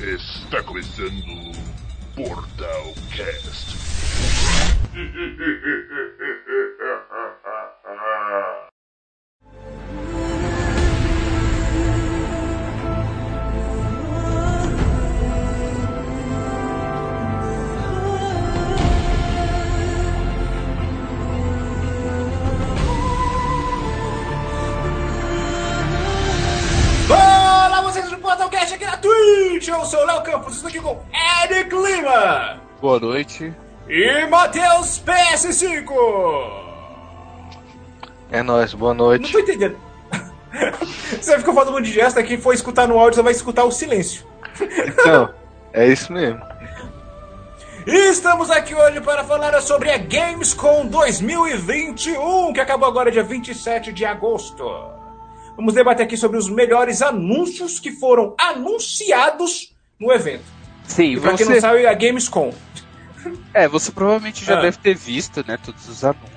Está começando Portal Cast. Boa noite. e Matheus PS5! É nóis, boa Não noite. tô entendendo. Você ficou falando um monte de gesto, quem for escutar no áudio, você vai escutar o silêncio. Então, é isso mesmo. E estamos aqui hoje para falar sobre a Gamescom 2021, que acabou agora dia 27 de agosto. Vamos debater aqui sobre os melhores anúncios que foram anunciados no evento. Sim, E pra quem não sabe, a Gamescom. É, você provavelmente já Ah. deve ter visto, né, todos os anúncios.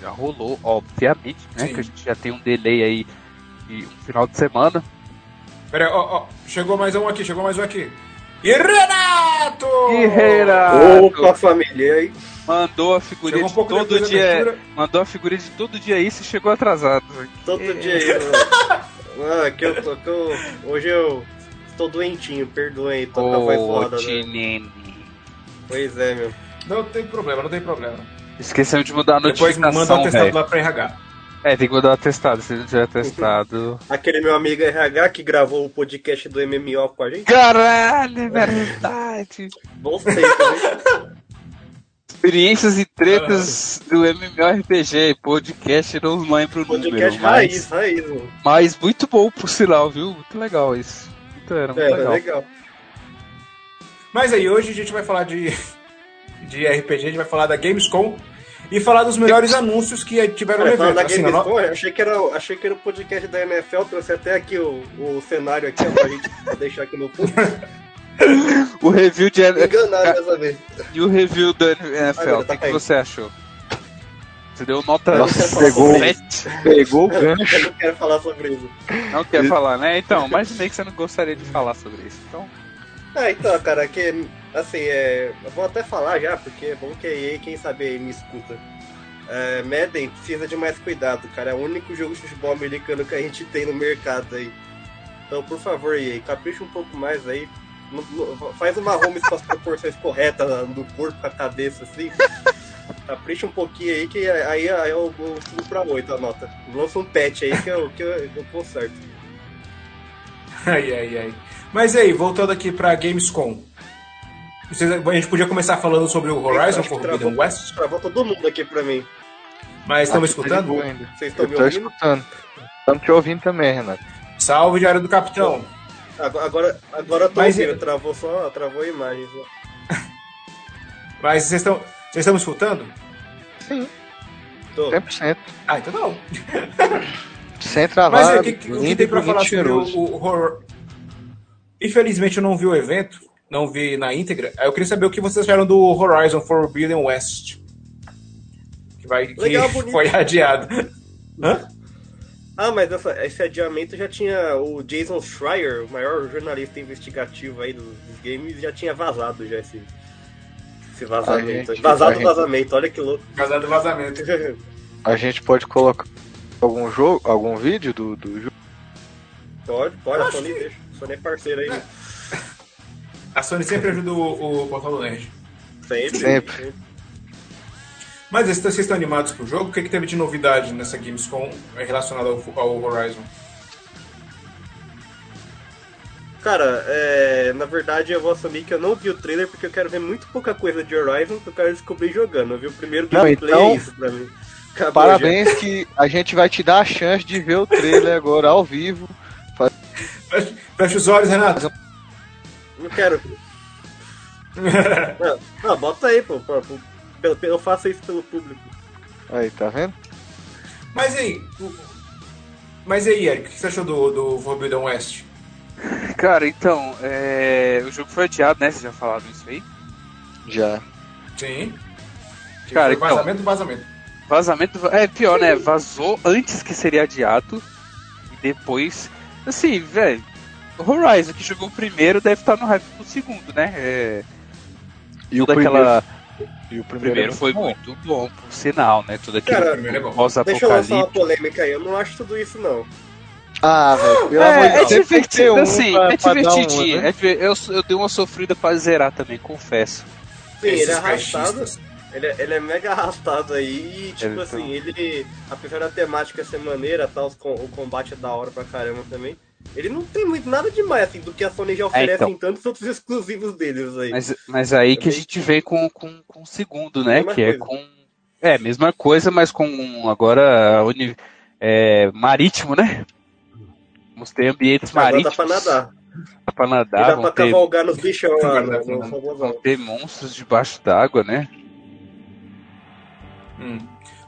Já rolou, obviamente, né, Sim. que a gente já tem um delay aí de um final de semana. Pera aí, ó, ó, chegou mais um aqui, chegou mais um aqui. E Renato! E Reira Opa, família, e aí? mandou a figurinha um de todo dia, mandou a figurinha de todo dia isso e chegou atrasado. Todo É. dia aí, mano. Ah, que eu tô, que eu, hoje eu estou doentinho, perdoem aí, tô com a voz Ô, foda, né? Pois é, meu. Não tem problema, não tem problema. Esquecemos de mudar a Depois manda o notificação, atestado lá pra RH. É, tem que mudar o atestado, se não tiver atestado. Aquele meu amigo RH que gravou o podcast do MMO com a gente, Caralho, é verdade. bons tempos, hein? Experiências e tretas do MMORPG, podcast, não lembro o Podcast número, raiz, mas, raiz, mano. mas muito bom por sinal, viu? Muito legal isso. Muito, era muito É, legal. legal. Mas aí, hoje a gente vai falar de, de RPG, a gente vai falar da Gamescom e falar dos melhores anúncios que tiveram no evento. da Assim, Gamescom, eu achei que, era, achei que era o podcast da NFL, trouxe até aqui o, o cenário aqui, ó, pra gente deixar aqui no fundo. O review de Enganado dessa vez. e o review do NFL, o tá que, que você achou? Você deu nota Nossa, pegou, pegou o gancho. Eu não quero falar sobre isso. Não quer falar, né? Então, imaginei que você não gostaria de falar sobre isso. Então, Ah, então, cara, que assim, é. Eu vou até falar já, porque é bom que a EA, quem sabe aí me escuta. É, Madden precisa de mais cuidado, cara. É o único jogo de futebol americano que a gente tem no mercado aí. Então, por favor, EA, capricha um pouco mais aí. Não- não- Faz uma home com as proporções corretas do corpo com a cabeça, assim. Capricha um pouquinho aí, que aí, aí eu, eu subo pra 8 a nota. Lança um patch aí que eu, que eu, eu conserto. Ai, ai, ai. Mas aí, voltando aqui pra Gamescom. Vocês- a gente podia começar falando sobre o Horizon Forbidden travou- West, Travou todo mundo aqui pra mim. mas estão me tá escutando? Vocês estão me ouvindo? escutando. Estamos te ouvindo também, Renato. Salve, Diário do Capitão. Agora, agora, agora eu tô Mas ouvindo, travou só, travou a imagem só. Mas vocês estão vocês estão me escutando? Tô. 100%. Ah, então não. Sem Mas travar, aí, o que, que- tem pra falar sobre o, o horror? Infelizmente eu não vi o evento, não vi na íntegra. Aí eu queria saber o que vocês acharam do Horizon Forbidden West. Que, vai, que Legal, bonito. foi adiado. Hã? Ah, mas essa- esse adiamento já tinha o Jason Schreier, o maior jornalista investigativo aí dos, dos games, já tinha vazado já esse, esse vazamento. Gente- vazado a gente- vazamento, olha que louco. Casado do vazamento. A gente pode colocar algum jogo, algum vídeo do, do jogo? pode, pode, a Sony que- deixa. A Sony é parceira aí. A Sony sempre ajuda o, o Portal do Nerd. Sempre. Sempre. Mas vocês estão animados pro jogo? O que, que teve de novidade nessa Gamescom relacionada ao, ao Horizon? Cara, é, na verdade eu vou assumir que eu não vi o trailer porque eu quero ver muito pouca coisa de Horizon que eu quero descobrir jogando. Eu vi o primeiro gameplay, então, é isso pra mim. Acabou Parabéns que a gente vai te dar a chance de ver o trailer agora ao vivo. Fecha- Fecha os olhos, Renato. Não quero. não, não, bota aí, pô. pô, pô. Pelo- pelo- Eu faço isso pelo público. Aí, tá vendo? Mas aí, o- mas aí, Eric, o que você achou do, do Forbidden West? Cara, então, é... o jogo foi adiado, né? Vocês já falaram isso aí? Já. Sim. Cara, então- vazamento, vazamento. Vazamento. É pior, né? Vazou antes que seria adiado. E depois. Assim, velho. Horizon, que jogou o primeiro, deve estar no hype do segundo, né? É, E o toda primeiro, aquela... e o primeiro, primeiro é foi bom. muito bom, por sinal, né? Tudo aquilo Cara, primeiro é bom. Deixa eu lançar uma polêmica aí. Eu não acho tudo isso, não. Ah, velho, pelo amor de É, é Deus, ter divertido, um assim, pra- é divertidinho. uma, né? é eu, eu dei uma sofrida pra zerar também, confesso. Sim, ele é arrastado. Ele é, ele é mega arrastado aí e, tipo Ele assim, tá- ele, apesar da temática ser maneira, tal, os com- o combate é da hora pra caramba também, ele não tem muito nada demais, assim, do que a Sony já oferece então. em tantos outros exclusivos deles aí. Mas, mas aí que a gente vem com, com, com o segundo, né? Mesma que é coisa. com. É, mesma coisa, mas com agora uni- é, marítimo, né? Vamos ter ambientes Agora dá marítimos. pra nadar. Dá pra E nadar, dá pra ter, cavalgar nos bichão lá, dá robôzão. vão ter monstros debaixo d'água, né? Hum.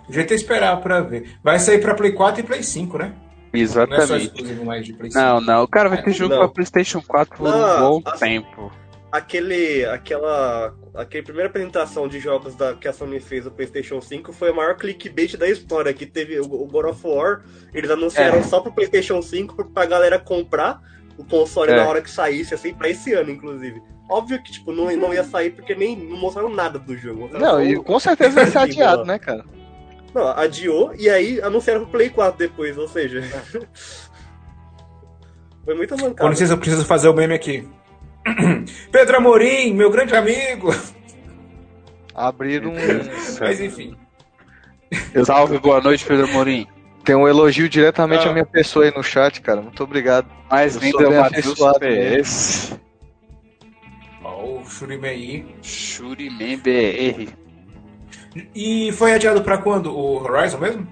O jeito é esperar pra ver. Vai sair pra Play 4 e Play 5, né? Não é Exatamente. exclusivo mais de Play 5. Não, não, o cara vai ter jogo Não. pra PlayStation 4 por um Não, bom assim, tempo. Aquele, aquela, aquele primeira apresentação de jogos da, que a Sony fez no PlayStation 5 foi o maior clickbait da história, que teve o, o God of War, eles anunciaram É. só pro PlayStation 5 pra galera comprar o console É. na hora que saísse, assim, pra esse ano, inclusive. Óbvio que, tipo, não, não ia sair porque nem não mostraram nada do jogo. Não, só e o- com certeza vai ser adiado, né, cara? Não, adiou e aí anunciaram pro Play 4 depois, ou seja. Foi muita Com mancada. licença, eu preciso fazer o meme aqui. Pedro Amorim, meu grande amigo. Abriram um. Mas enfim. Salve, boa noite, Pedro Morim. Tem um elogio diretamente Ah. à minha pessoa aí no chat, cara. Muito obrigado. Mais lindo é o Matheus PS. O Shurime aí. Shuriman BR. E foi adiado pra quando? O Horizon mesmo?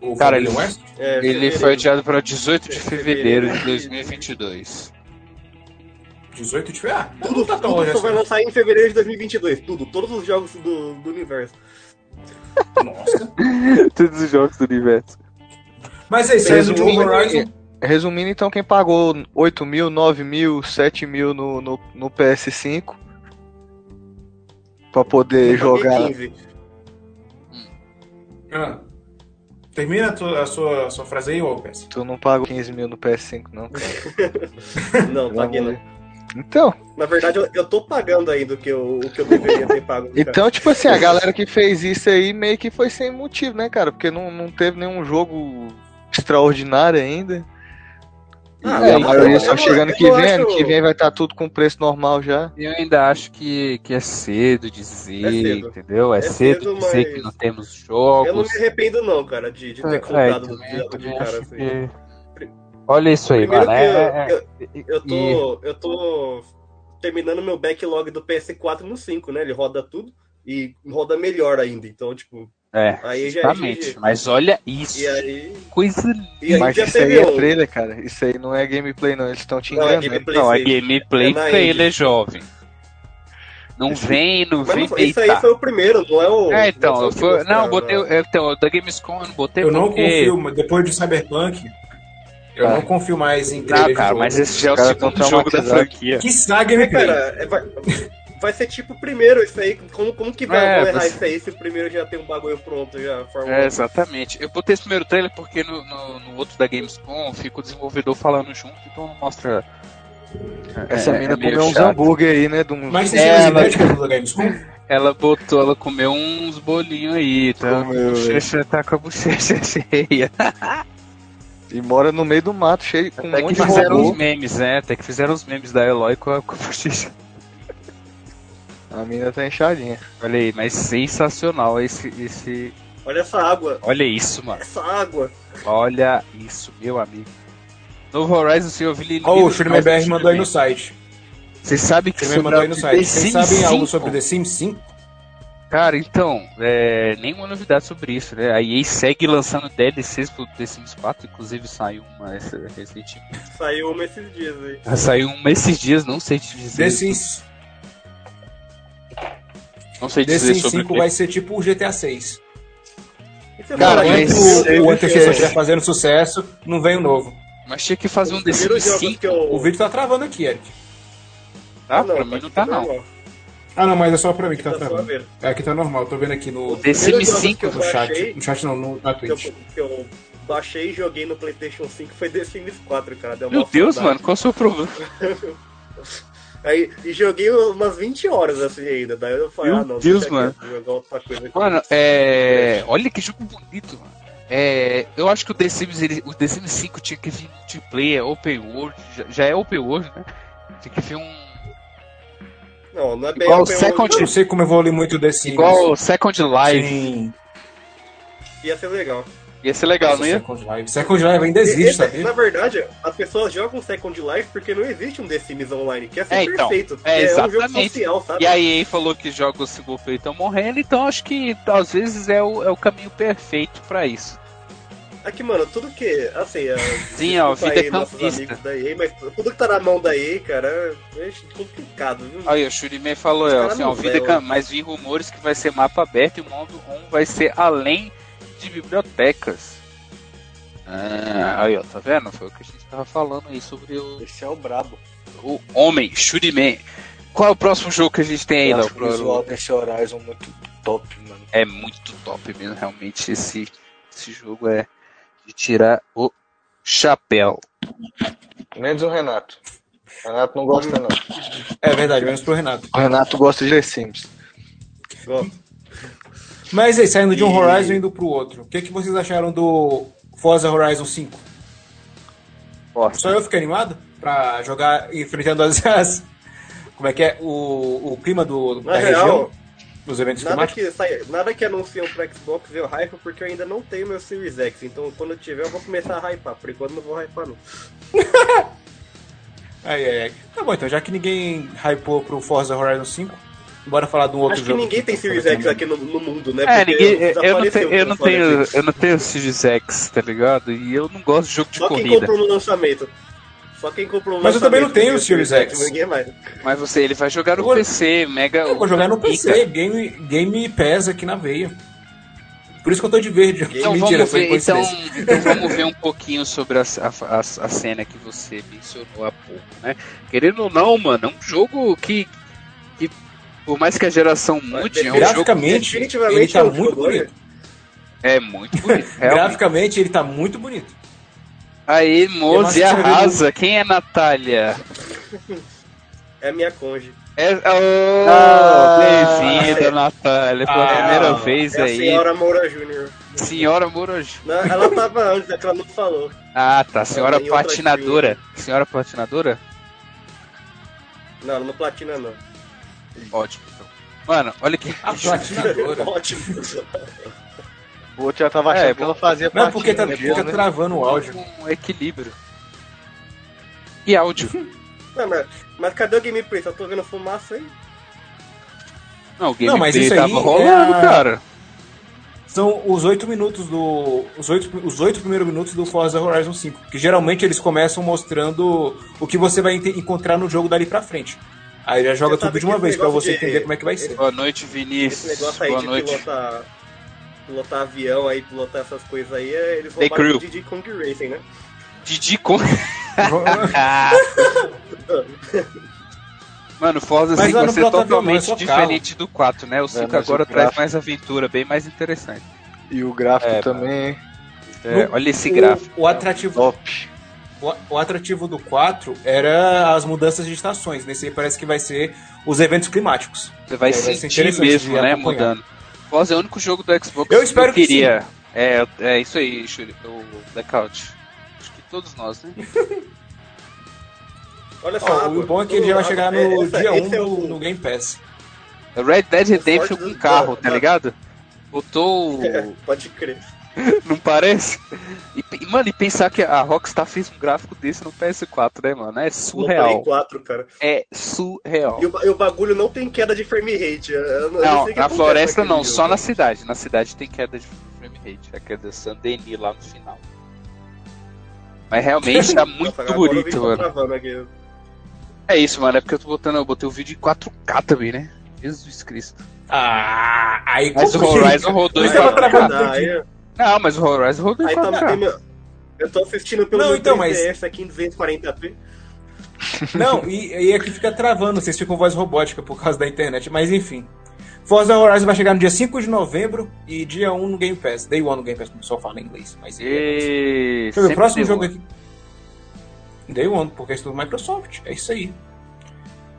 O Cara, ele- West? É, Ele foi adiado para 18 de fevereiro de Fevereiro. 2022. 18 de fevereiro? Ah, Tudo, não tá tão tudo longe só vai assim. lançar em fevereiro de 2022. Tudo, todos os jogos do, do universo. Nossa. Todos os jogos do universo. Mas saindo de um Resumindo, Horizon. Resumindo, então, quem pagou 8 mil, 9 mil, 7 mil no, no, no PS5 pra poder jogar. 15. Ah. Termina a, tua- a sua, a sua frase aí, ô PS. Tu não pagou 15 mil no PS5, não, cara. Não, paguei não. Então, Na verdade, eu, eu tô pagando ainda o que eu, o que eu deveria ter pago. cara. então, tipo assim, a galera que fez isso aí meio que foi sem motivo, né, cara? Porque não, não teve nenhum jogo extraordinário ainda. Ah, e a maioria só chegando que vem, acho- ano que vem vai estar tudo com preço normal já. Eu ainda acho que, que é cedo dizer, É cedo. entendeu? É, É cedo, cedo, dizer mas- que não temos Eu não jogos. me arrependo, não, cara, de, de ter É, comprado também- de, de também cara assim. que- Olha isso aí, Primeiro mano. é- eu, é- eu, eu tô, eu tô terminando meu backlog do PS4 no 5, né? Ele roda tudo e roda melhor ainda. Então, tipo, é, aí já é justamente. Mas olha isso. E aí. Coisa aí Mas isso aí é trailer, cara. Isso aí não é gameplay, não. Eles estão te Não, é enganando. gameplay. Não, é gameplay É trailer, jovem. Não vem, não Mas vem não isso aí foi o primeiro, não é o. É, então, não, foi mostraram, não, botei, não. é, então, da Gamescom eu não botei Eu não porque... confio, depois de Cyberpunk, eu Ah. não confio mais em Não, trailer de cara, jogo. mas esse já é o segundo jogo da franquia. Que saga É, gameplay. cara, é, vai, vai ser tipo o primeiro isso aí. Como, como que vai É, errar você- isso aí se o primeiro já tem um bagulho pronto já? É, 1? exatamente. Eu botei esse primeiro trailer porque no, no, no outro da Gamescom fica o desenvolvedor falando junto, então não mostra. Essa é, mina é comeu uns hambúrguer aí, né? De uns... Mas você É, ela- da Gamescom? Ela botou, ela comeu uns bolinhos aí, tá? A Comeu, bochecha tá com a bochecha cheia. E mora no meio do mato, cheio com um Até monte que de fizeram robô. os memes, né? Até que fizeram os memes da Eloy com a, com a bochecha. A mina tá inchadinha. Olha aí, mas sensacional esse, esse. Olha essa água. Olha isso, mano. Essa água. Olha isso, meu amigo. Novo Horizon, senhor Vili. Ó, o Shuriman BR mandou aí no site. Vocês sabem que Shuriman mandou aí no sobre site. Vocês sabem algo 5? sobre The Sims 5? Cara, então, é, nenhuma novidade sobre isso, né? A EA segue lançando DLCs pro The Sims 4, inclusive saiu uma essa- recentemente. Saiu uma esses dias aí. Saiu uma esses dias, não sei te dizer. The Sims, não sei The dizer Sims sobre 5 vai ser tipo o GTA 6. E você Cara, o, o antecessor é- estiver fazendo sucesso, não vem o novo. Mas tinha que fazer um The Sims jogos 5, que eu... O vídeo tá travando aqui, Eric. tá? Ah, pra mim não tá, não. normal. Ah, não, mas é só pra mim que tá Tá travando. É, aqui tá normal, tô vendo aqui no, O The Sims jogos 5, que eu no chat. achei- No chat não, no, na que eu, Twitch. que eu baixei e joguei no PlayStation 5 foi The Sims 4, cara. Deu Meu Deus, saudade. mano, qual é o seu problema? Aí, e joguei umas 20 horas assim ainda. Daí eu falei, Meu ah, não, Deus, deixa mano. quieto, jogar outra coisa aqui. Mano, é. Olha que jogo bonito, mano. É, eu acho que o The Sims, ele- o The Sims 5 tinha que vir multiplayer, open world, já, já é open world, né? Tinha que vir um. Não, não é bem Igual open Second- world, Eu não sei como evolui muito The Sims. Igual Second Life. Sim. Ia ser legal. Ia ser legal, não ia? Second Life. Second Life ainda existe, esse- sabia? na verdade, as pessoas jogam Second Life porque não existe um The Sims online, que é ser É, então. perfeito. É, que é um jogo exatamente. social, sabe? E a EA falou que jogos single player estão morrendo, então acho que às vezes é o, é o caminho perfeito pra isso. Aqui, mano, tudo que. Assim, é, Sim, ó, vida aí, nossos campista. amigos da EA, mas tudo que tá na mão da EA, cara, é complicado, viu? Aí, o Shuriman falou, é, caras assim, ó, vida mas vi rumores que vai ser mapa aberto e o modo 1 vai ser além de bibliotecas. Ah, aí, ó, tá vendo? Foi o que a gente tava falando aí sobre o, Esse é o brabo. o homem, Shuriman. Qual é o próximo jogo que a gente tem aí, Léo? o visual desse Horizon muito top, mano. É muito top mesmo, realmente. Esse, esse jogo é de tirar o chapéu. Menos o Renato. O Renato não gosta, não. É verdade, menos pro Renato. O Renato gosta de The Sims. Gosto. Mas aí, saindo de um E- Horizon e indo pro outro, o que, que vocês acharam do Forza Horizon 5? Forza. Só eu fiquei animado pra jogar enfrentando as. as- como é que é? O, o clima do, Na da real, região? Dos eventos Nada climáticos? que, sai, nada que anunciam pro Xbox eu hype porque eu ainda não tenho meu Series X. Então quando eu tiver eu vou começar a hypar. Por enquanto não vou hypar não. Ai, ai, ai. Tá bom, então, já que ninguém hypou pro Forza Horizon 5, bora falar de um outro Acho que jogo. ninguém tem tá Series. X aqui no, no mundo, né? É, Porque ninguém, eu, não tenho, eu, não o tenho, eu não tenho Series X, tá ligado? E eu não gosto de jogo de Só quem corrida. comprou no lançamento. Só quem comprou no Mas eu também não tenho tem Series X. Ninguém mais. Mas você, ele vai jogar no Eu vou- PC, mega. Eu vou jogar no PC, game, game pesa aqui na veia. Por isso que eu tô de verde. Então Mentira, vamos, foi ver, então, então vamos ver um pouquinho sobre a, a, a, a cena que você mencionou há pouco, né? Querendo ou não, mano, é um jogo que, que por mais que a geração mude, é um jogo Graficamente, definitivamente ele tá é um muito bonito. é muito bonito. Graficamente, ele tá muito bonito. Aí, que arrasa. Quem é Natália? É a minha conge. É, oh, Ah, bem-vinda, Natália, pela Ah, primeira vez É a aí. senhora Moura Júnior. Senhora Morojo. Não, Ela tava antes, é que ela não falou. Ah, tá. Senhora patinadora. Senhora patinadora? Não, ela não platina não. Ótimo. Então. Mano, olha que. A platinadora. Ótimo. O outro já tava achando É, que ela fazia Não, porque tá, fica né? travando o áudio. um equilíbrio. E áudio. Não, mas, mas cadê o gameplay? Só tô vendo fumaça aí. Não, o Não, gameplay mas isso aí tava rolando, é cara. São os oito minutos do. Os oito, os oito primeiros minutos do Forza Horizon 5. Que geralmente eles começam mostrando o que você vai encontrar no jogo dali pra frente. Aí já joga tudo de uma esse vez pra negócio você de- entender como é que vai ser. Boa noite, Esse Vinícius. negócio aí Boa de noite. pilotar, pilotar avião aí, pilotar essas coisas aí, é, eles roubaram Crew. o Diddy Kong Racing, né? Didi com. Mano, Forza Mas 5 lá vai ser Avião é totalmente só diferente do 4, né? O 5 mas o agora traz gráfico- mais aventura, bem mais interessante. E o gráfico É, também É, olha esse gráfico. O, o atrativo, top. O, atrativo do 4 era as mudanças de estações. Nesse aí parece que vai ser os eventos climáticos. Você vai É, vai ser sentir interessante mesmo, né? acompanhar. Mudando. Forza é o único jogo do Xbox Eu espero eu que queria. É, é isso aí, Shuri, o Blackout. Acho que todos nós, né? Olha só. O bom é que ele já vai chegar no É, essa- dia 1 esse é no, o- no Game Pass. Red Dead Redemption Forza com carro, tá ligado? Botou. É, pode crer. Não parece? E, e, mano, e pensar que a Rockstar fez um gráfico desse no PS4, né, mano? É No Play surreal. 4, cara. É surreal. E o, e o bagulho não tem queda de frame rate. eu- não Não, na floresta não, jogo. só na cidade. Na cidade tem queda de frame rate, a queda de Saint-Denis lá no final. Mas realmente tá muito Nossa, bonito, tá mano. É isso, mano, é porque eu tô botando, eu botei o vídeo em 4K também, né? Jesus Cristo. Ah, aí Mas o. Horizon rodou em Mas tava 4K. Não, mas o Horizon rodou em tá, 4K. meu, eu tô assistindo pelo Não, meu então, mas- 3DS aqui em 240p. Não, e, e aqui fica travando, vocês ficam voz robótica por causa da internet, mas enfim. Forza Horizon vai chegar no dia 5 de novembro e dia 1 no Game Pass. Day 1 no Game Pass, como o pessoal fala em inglês. Mas é E... Deixa eu ver, o próximo jogo aqui. Day One, porque é tudo Microsoft. É isso aí.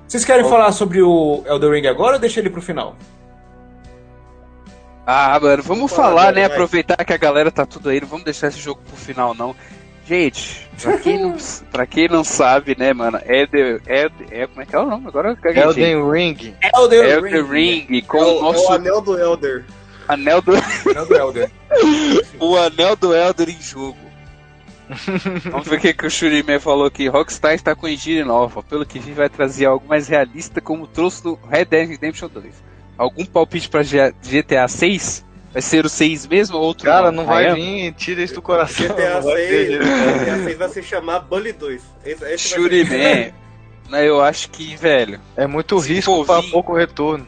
Vocês querem falar sobre o Elden Ring agora ou deixa ele pro final? Ah, mano, vamos Fala, falar, né? vai. Aproveitar que a galera tá tudo aí, não vamos deixar esse jogo pro final, não. Gente, pra quem não, pra quem não sabe, né, mano, é, the, é, é. Como é que é o nome? Agora eu caguei. Elden Ring. Elden É o The Ring com É o, o nosso é o anel do Elder. anel do. Elden Elden. o anel do Elder em jogo. Vamos ver o que, que o Shuriman falou aqui. Rockstar está com engine nova. Pelo que vi, vai trazer algo mais realista, como trouxe no Red Dead Redemption 2. Algum palpite pra G- GTA 6? Vai ser o 6 mesmo ou outro? Cara, não vai Ryan? vir, tira isso do coração. GTA não vai ter 6, jeito. GTA 6 vai se chamar Bully 2. Esse, esse ser- Shuriman. eu acho que, velho, É muito risco vir- pouco retorno.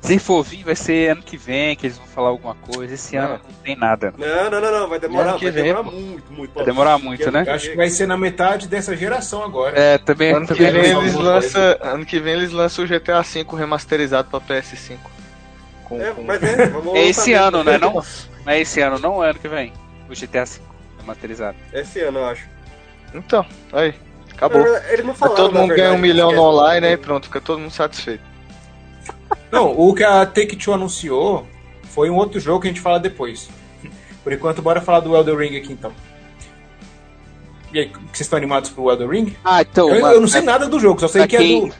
Se for vir, vai ser ano que vem que eles vão falar alguma coisa. Esse Não. ano não tem nada. Não, não, não, não. Vai demorar, que vai vem, demorar pô. muito, muito. Vai demorar muito, né? Eu acho que vai ser na metade dessa geração agora. É, também. Ano que também vem alguma eles lançam, ano que vem eles lançam o GTA V remasterizado pra PS5. Com, É, com- mas é, vamos É esse ano, né? Não, não é esse ano, não é ano que vem. O GTA V remasterizado. Esse ano, eu acho. Então, aí, acabou. Eles não falaram, todo mundo ganha um milhão que no é- online, aí pronto, fica todo mundo satisfeito. Não, o que a Take-Two anunciou foi um outro jogo que a gente fala depois. Por enquanto, bora falar do Elden Ring aqui então. E aí, que vocês estão animados pro Elden Ring? Ah, então. Eu, mano, eu não sei nada do jogo, só sei pra que é do.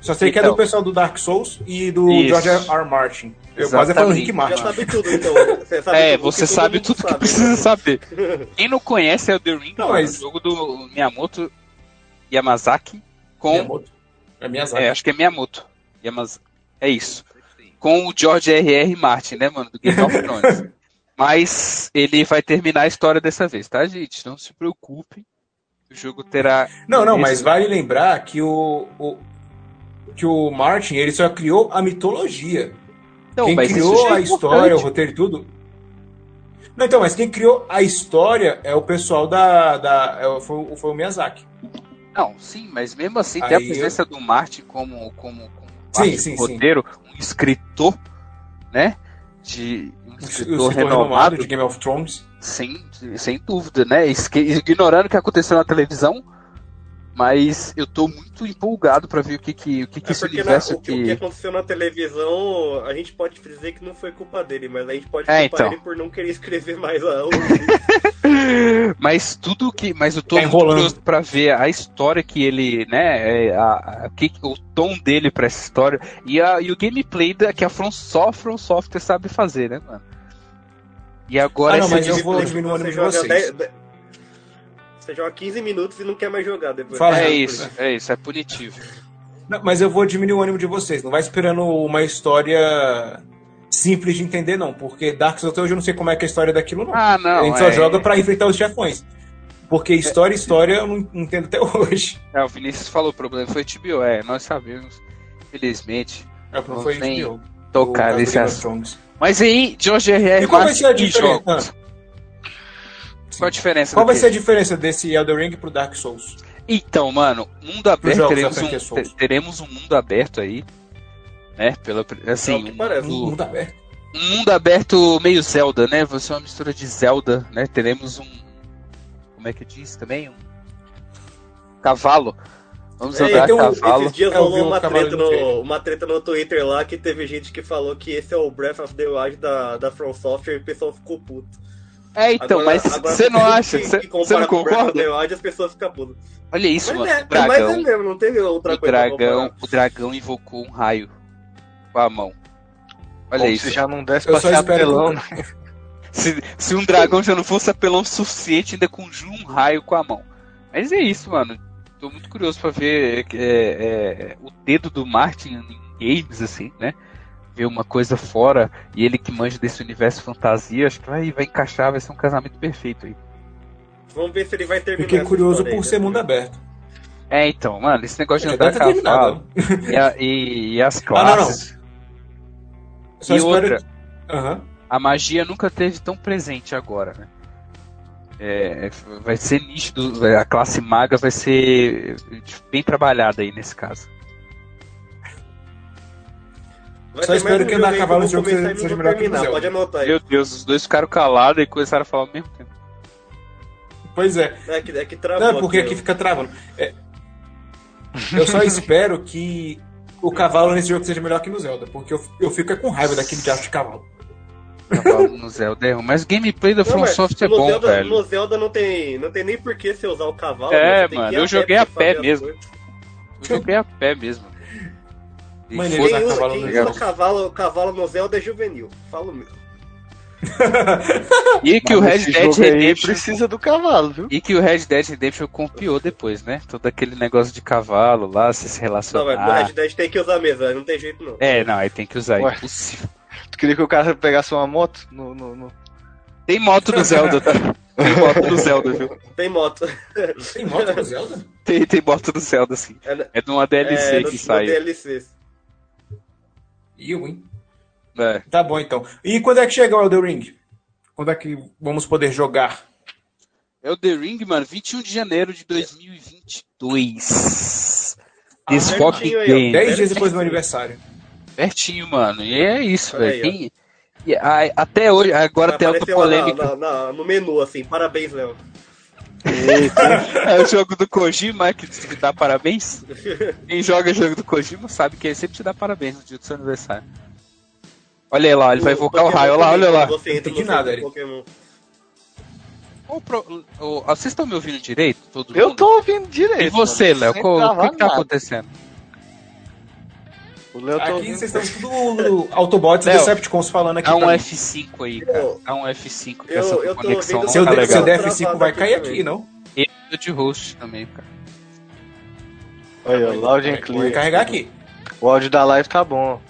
Só sei que é Então. do pessoal do Dark Souls e do Isso. George R. R. Martin. Eu quase falando Rick Já Martin. sabe tudo, então. Você sabe É, tudo você que sabe tudo que sabe, precisa né? saber. Quem não conhece é o The Ring, Não, não, mas- é o jogo do Miyamoto Yamazaki com. Miyamoto. É Miyazaki. É, acho que é Miyamoto. Yamaz... É isso. Com o George R.R. Martin, né, mano? Do Game of Thrones. Mas ele vai terminar a história dessa vez, tá, gente? Não se preocupem. O jogo terá. Não, não, mas vale lembrar que o, o- que o Martin ele só criou a mitologia. Não, quem criou é a história, o roteiro e tudo. Não, então, mas quem criou a história é o pessoal da. da é foi, o- foi o Miyazaki. Não, sim, mas mesmo assim ter a Aí presença do Martin como, como, como parte sim, sim. roteiro, um escritor, né? De um O escritor escritor renomado, renomado de Game of Thrones. sem, sem dúvida, né? Ignorando o que aconteceu na televisão, mas eu tô muito empolgado pra ver o que que, o que, que É esse porque na- universo o, que, o que aconteceu na televisão, a gente pode dizer que não foi culpa dele, mas a gente pode É, culpar então. ele por não querer escrever mais a Mas tudo que. Mas eu tô muito enrolando. curioso pra ver a história que ele, né? é, a, a- que, o tom dele pra essa história e, a, e o gameplay da, que a From, só a From Software sabe fazer, né, mano? E agora Ah, não, esse mas eu vou diminuir o ânimo de vocês. 10 de- Você joga 15 minutos e não quer mais jogar depois. Fala, É isso, é isso, é punitivo. Não, mas eu vou diminuir o ânimo de vocês. Não vai esperando uma história simples de entender, não. Porque Dark Souls até hoje eu não sei como é que é a história daquilo, não. Ah, não. a gente é, só joga pra enfrentar os chefões. Porque história, história, eu não entendo até hoje. É, o Vinícius falou, o problema foi HBO, é, nós sabemos. Felizmente, É, não Não foi tem HBO. tocar O nesse assunto. Mas aí, George R.R. E qual vai ser a diferença? jogos. Qual a diferença? Qual vai ser a diferença desse Elden Ring pro Dark Souls? Então, mano, mundo aberto, teremos um, teremos um mundo aberto aí, né? Pela, É assim, que um, parece. mundo- Mundo aberto. um mundo aberto meio Zelda, né? Vai ser uma mistura de Zelda, né? Teremos um, como é que diz também? Um cavalo. Vamos É, andar um- cavalo. Esses dias É, rolou uma treta, no, uma treta no Twitter lá que teve gente que falou que esse é o Breath of the Wild da, da From Software e o pessoal ficou puto. É, então, Agora- mas agora você não acha? que- Você que você compara não com o concorda? the Wild as pessoas ficam putas. Olha isso, Mas mano. é, o dragão, mas é mesmo, não teve outra o coisa. dragão, o dragão invocou um raio com a mão. Olha Como isso. se já não desse pra ser apelão, né? Se, se um dragão já não fosse apelão suficiente, ainda conjura um raio com a mão. Mas é isso, mano. Tô muito curioso pra ver é, é, o dedo do Martin em games, assim, né? Ver uma coisa fora e ele que manja desse universo fantasia, acho que vai, vai encaixar, vai ser um casamento perfeito aí. Vamos ver se ele vai terminar. Fiquei curioso por aí, ser né? mundo aberto. É, então, mano, esse negócio de andar terminado. cavalo e, a- e- e as Ah, não, não. classes. Só E outra, Aham. a magia nunca teve tão presente agora, né? É, vai ser nítido, a classe maga vai ser bem trabalhada aí nesse caso. Vai Só espero que andar a cavalo vou jogo seja- seja melhor que terminar, no Zelda. Pode anotar aí. Meu Deus, os dois ficaram calados e começaram a falar ao mesmo tempo. Pois é. É que, é que travou Não, porque aqui, aqui fica travando. É, Eu só espero que o cavalo nesse jogo seja melhor que no Zelda, porque eu, eu fico é com raiva daquele diacho de cavalo. Cavalo no Zelda é ruim, mas gameplay da From Software é no bom, Zelda, velho. No Zelda não tem, não tem nem por que você usar o cavalo. É, que mano, eu joguei a pé mesmo. Eu joguei a pé mesmo. Mano, Quem, usa, cavalo quem no usa Zelda. cavalo, cavalo no Zelda é juvenil. Falo mesmo. E que o Mas Red esse Dead Redemption precisa do cavalo, viu? E que o Red Dead Redemption copiou depois, né? Todo aquele negócio de cavalo lá, se se Não, mas no relacionar. Red Dead tem que usar mesmo, velho, não tem jeito não. É, não, aí tem que usar. Ué. Impossível. Tu queria que o cara pegasse uma moto? No, no, no- Tem moto no Zelda, tá? Tem moto no Zelda, viu? Tem moto. Tem moto no Zelda? Tem, tem moto no Zelda, sim. É, É de uma DLC é, no, que no saiu. DLC. E eu, hein? É. Tá bom então. E quando é que chega o Elden Ring? Quando é que vamos poder jogar? É o The Ring, mano, 21 de janeiro de 2022. Ah, ó. game. Dez dias depois do meu aniversário. Pertinho, mano. E é isso, velho. a- Até hoje, agora Vai tem outra aparecer lá polêmica. na- na- no menu, assim, parabéns, Léo. É o jogo do Kojima que te dá parabéns. Quem joga jogo do Kojima sabe que ele sempre te dá parabéns no dia do seu aniversário. Olha aí lá, ele vai invocar o raio. Olha lá, olha lá. Você entra Tem que no nada. Pokémon. Ô, pro- ô, vocês estão me ouvindo direito? Todo Eu mundo? tô ouvindo direito. E você, Léo? O que, que tá acontecendo? O Léo tá Aqui ouvindo. vocês estão tudo Autobots e Decepticons falando aqui. Dá um mim. F5 aí, cara. Dá um F5 que Eu- essa eu tô conexão não Seu, tá legal. seu Travado DF5 vai aqui cair também. aqui, não? Eu tô de host também, cara. Olha, o Loud and Vai Clear. carregar aqui. O áudio da live tá bom.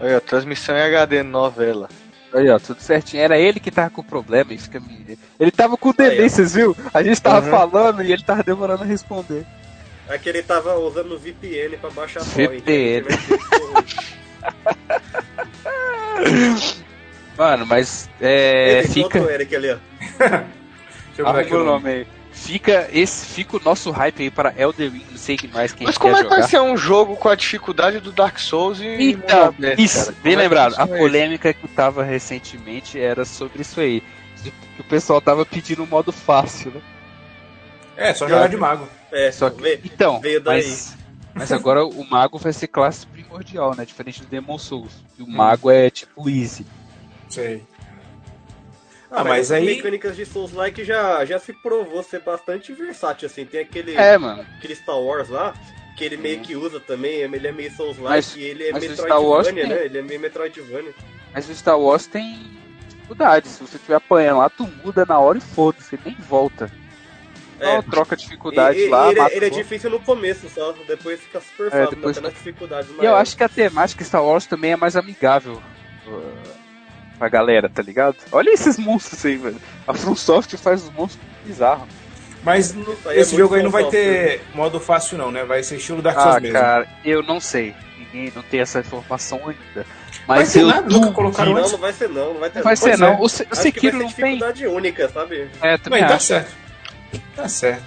Olha, transmissão em HD novela. Aí, ó, tudo certinho. Era ele que tava com problema. Isso que eu me... Ele tava com Aí, vocês viu? A gente tava Uhum. falando e ele tava demorando a responder. É que ele tava usando o VPN pra baixar a VPN. Mano, mas é. Esse fica. outro Eric ali, ó. Deixa eu aqui Arruma o o nome. aí. Fica, esse, fica o nosso hype aí para Elder Ring, não sei que mais quem Mas quer como é que vai jogar. ser um jogo com a dificuldade do Dark Souls e Então, isso, cara? bem é lembrado. A polêmica que tava recentemente era sobre isso aí. Que o pessoal tava pedindo um modo fácil, né? É, só jogar de mago. É, Só que, vê- então, veio daí. mas, mas agora o mago vai ser classe primordial, né? Diferente do Demon Souls. E o mago é tipo easy. Sei. Ah, Ah, mas as aí. mecânicas de Souls-like já, já se provou ser bastante versátil, assim. Tem aquele, É, mano. aquele Star Wars lá, que ele meio que usa também, ele é meio Souls-like Mas- e ele é mas o Star Wars Metroidvania, tem- né? Ele é meio Metroidvania. Mas o Star Wars tem dificuldade. Se você estiver apanhando lá, tu muda na hora e foda-se, nem volta. É. troca dificuldade E- e- lá. ele, mata ele é difícil no começo só, depois fica super É, fácil, depois até nas dificuldades E eu acho que a temática Star Wars também é mais amigável uh, pra galera, tá ligado? Olha esses monstros aí, velho. A From Software faz uns monstros bizarros. Mas no- é esse jogo aí não vai software. ter modo fácil, não, né? Vai ser estilo Dark Souls Ah, mesmo. cara, eu não sei. Ninguém não tem essa informação ainda. Vai Mas ser eu nada, nunca colocaram Não, antes. não vai ser não, não vai ter vai ser, não. é. O, Se- Sekiro vai não tem. dificuldade única, sabe? É, também Mas tá certo. Tá certo.